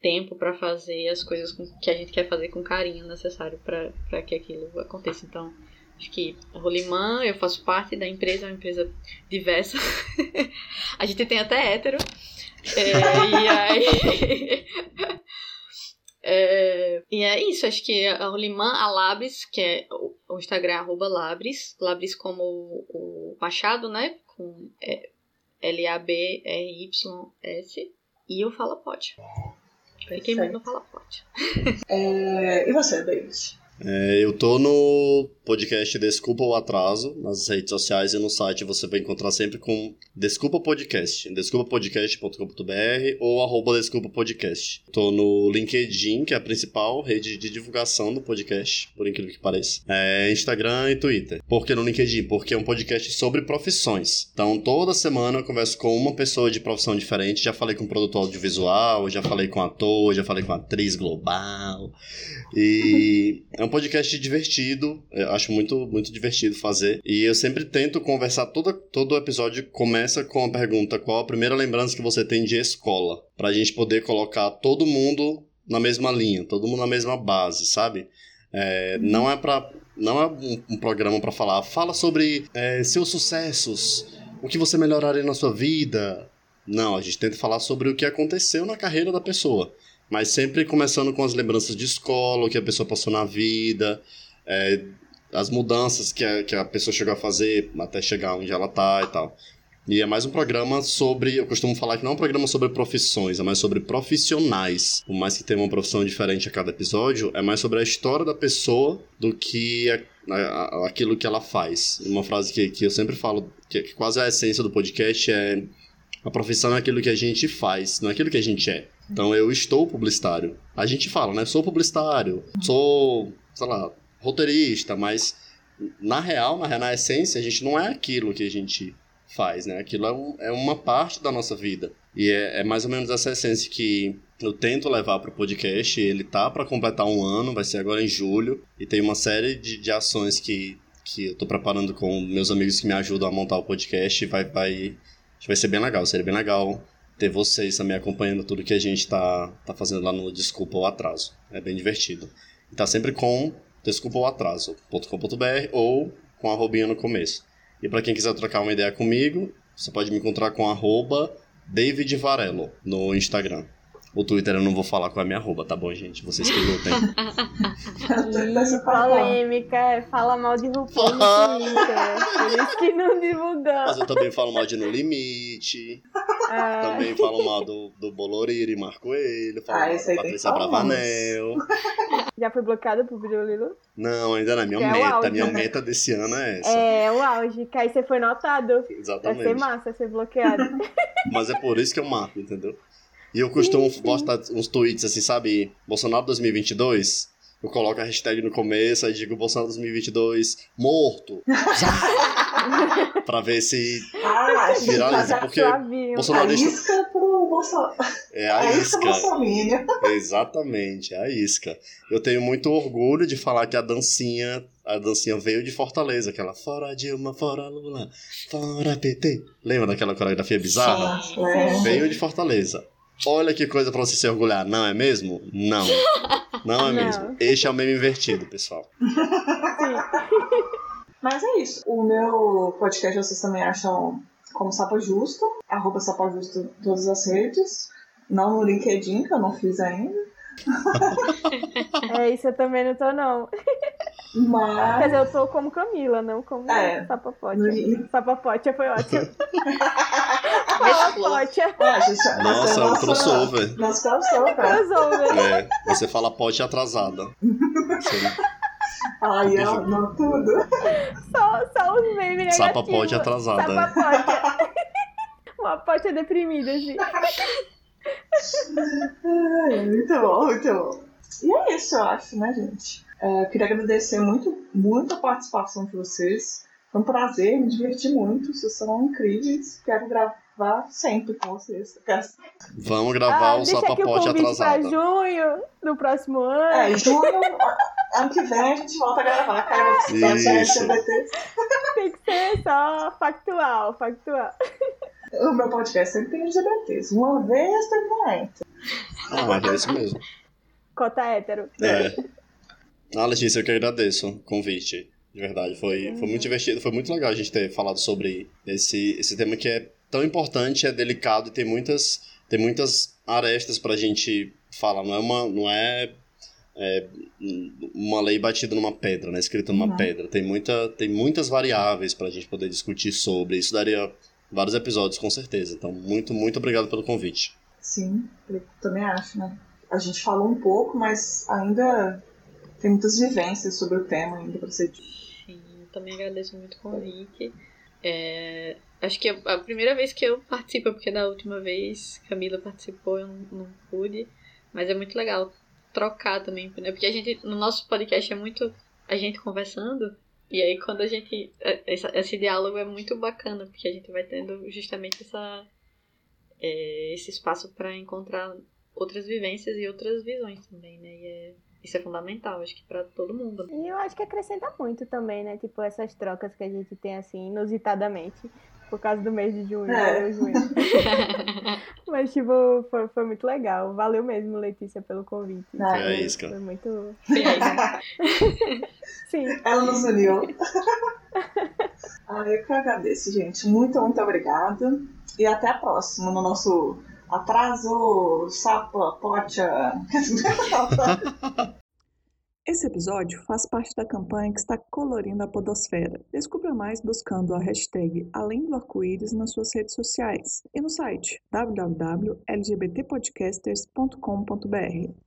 tempo para fazer as coisas com, que a gente quer fazer com carinho necessário para que aquilo aconteça. Então Acho que a Rolimã, eu faço parte da empresa, é uma empresa diversa. a gente tem até hétero. É, e aí. É, e é isso, acho que a Rolimã, a Labris, que é o, Instagram, arroba Labris, Labris como o, o Machado, né? Com é, L-A-B-R-Y-S. E o Fala Pode. Fiquei muito no Fala Pode. É, e você, David? É, eu tô no podcast Desculpa o Atraso, nas redes sociais e no site você vai encontrar sempre com Desculpa Podcast, desculpapodcast.com.br ou arroba Desculpa Podcast. Tô no LinkedIn, que é a principal rede de divulgação do podcast, por incrível que pareça. É Instagram e Twitter. Por que no LinkedIn? Porque é um podcast sobre profissões. Então toda semana eu converso com uma pessoa de profissão diferente. Já falei com produtor audiovisual, já falei com ator, já falei com atriz global. E é um podcast divertido, eu acho muito, muito divertido fazer. E eu sempre tento conversar, todo, todo episódio começa com a pergunta: qual a primeira lembrança que você tem de escola? Pra gente poder colocar todo mundo na mesma linha, todo mundo na mesma base, sabe? É, não é para não é um, um programa para falar, fala sobre é, seus sucessos, o que você melhoraria na sua vida. Não, a gente tenta falar sobre o que aconteceu na carreira da pessoa. Mas sempre começando com as lembranças de escola, o que a pessoa passou na vida, é, as mudanças que a, que a pessoa chegou a fazer até chegar onde ela tá e tal. E é mais um programa sobre. Eu costumo falar que não é um programa sobre profissões, é mais sobre profissionais. Por mais que tenha uma profissão diferente a cada episódio, é mais sobre a história da pessoa do que a, a, aquilo que ela faz. Uma frase que, que eu sempre falo, que, que quase a essência do podcast é: a profissão é aquilo que a gente faz, não é aquilo que a gente é. Então eu estou publicitário. A gente fala, né? Sou publicitário, sou, sei lá, roteirista, mas na real, na, na essência, a gente não é aquilo que a gente faz, né? Aquilo é, um, é uma parte da nossa vida. E é, é, mais ou menos essa essência que eu tento levar para o podcast. Ele tá para completar um ano, vai ser agora em julho. E tem uma série de, de ações que, que eu tô preparando com meus amigos que me ajudam a montar o podcast. Vai, vai, vai ser bem legal, seria bem legal ter vocês também acompanhando tudo que a gente tá, tá fazendo lá no Desculpa o Atraso. É bem divertido. E tá sempre com desculpa o atraso.com.br ou com a robinha no começo. E para quem quiser trocar uma ideia comigo, você pode me encontrar com arroba David Varelo no Instagram. O Twitter eu não vou falar com a minha arroba, tá bom, gente? Vocês que lutem. polêmica, é, fala mal de RuPaul no Twitter. Por isso que não divulgamos. Mas eu também falo mal de No Limite. Ah. Também falo mal do, do Boloriri, Marco Coelho. Falo ah, mal da Patrícia Bravanel. Já foi bloqueado por Birulilo? Não, ainda não. É minha que meta. É auge, minha né? meta desse ano é essa. É, o auge. Que aí você foi notado. Exatamente. Vai ser massa ser bloqueado. Mas é por isso que eu marco, entendeu? E eu costumo sim, sim. postar uns tweets assim, sabe? Bolsonaro 2022. Eu coloco a hashtag no começo, aí digo Bolsonaro 2022 morto. pra ver se ah, viraliza. Porque Bolsonaro. A isca pro Bolsonaro. É a, a isca. isca Exatamente, é a isca. Eu tenho muito orgulho de falar que a dancinha. A dancinha veio de Fortaleza, aquela fora Dilma, fora Lula, fora PT. Lembra daquela coreografia bizarra? Sim, é. Veio de Fortaleza. Olha que coisa pra você se orgulhar, não é mesmo? Não. Não é não. mesmo. Este é o meme invertido, pessoal. Mas é isso. O meu podcast vocês também acham como Sapa Justo, arroba Sapa Justo em todas as redes. Não no LinkedIn, que eu não fiz ainda. é, isso eu também não tô, não. Mas... Quer dizer, eu tô como Camila, não como é. Sapapote. No... Sapapote foi ótimo. Sapapote. Nossa, é um crossover. Nosso crossover. crossover. É, você fala pote atrasada. Ai, eu não tudo. Só, só os memes negativos. Sapapote atrasada. Sapapote. Uma pote deprimida, assim. muito bom, muito bom. E é isso, eu acho, né, gente? É, queria agradecer muito, muito a participação de vocês. Foi um prazer, me diverti muito. Vocês são incríveis. Quero gravar sempre com vocês. Vamos gravar ah, o Sapapote atrasado. Pra junho do próximo ano. É, junho, ano que vem a gente volta a gravar. Cara, Isso. Tem que ser só factual, factual. O meu podcast sempre tem LGBTs. Uma vez tem 40. Ah, é isso mesmo. Cota hétero. É. Ah, Letícia, eu que agradeço o convite. De verdade, foi, uhum. foi muito divertido, foi muito legal a gente ter falado sobre esse, esse tema que é tão importante, é delicado e tem muitas, tem muitas arestas pra gente falar. Não é uma, não é, é uma lei batida numa pedra, né? Escrita numa uhum. pedra. Tem, muita, tem muitas variáveis pra gente poder discutir sobre. Isso daria vários episódios, com certeza. Então, muito, muito obrigado pelo convite. Sim, eu também acho, né? A gente falou um pouco, mas ainda tem muitas vivências sobre o tema ainda para ser Sim, eu também agradeço muito o convite. É, acho que é a primeira vez que eu participo, porque da última vez Camila participou, eu não, não pude. Mas é muito legal trocar também, né? Porque a gente, no nosso podcast é muito a gente conversando. E aí quando a gente. É, esse, diálogo é muito bacana, porque a gente vai tendo justamente essa, é, esse espaço para encontrar outras vivências e outras visões também, né? E é, isso é fundamental, acho que para todo mundo. E eu acho que acrescenta muito também, né? Tipo, essas trocas que a gente tem assim, inusitadamente por causa do mês de junho, É. junho. Mas, tipo, foi, foi muito legal. Valeu mesmo, Letícia, pelo convite. Ah, é isso, cara. Foi muito. Aí? Sim. Ela nos uniu. ah, eu que agradeço, gente. Muito, muito obrigada. E até a próxima no nosso atraso sapa pocha. Esse episódio faz parte da campanha que está colorindo a podosfera. Descubra mais buscando a hashtag Além do Arco-Íris nas suas redes sociais e no site www.lgbtpodcasters.com.br.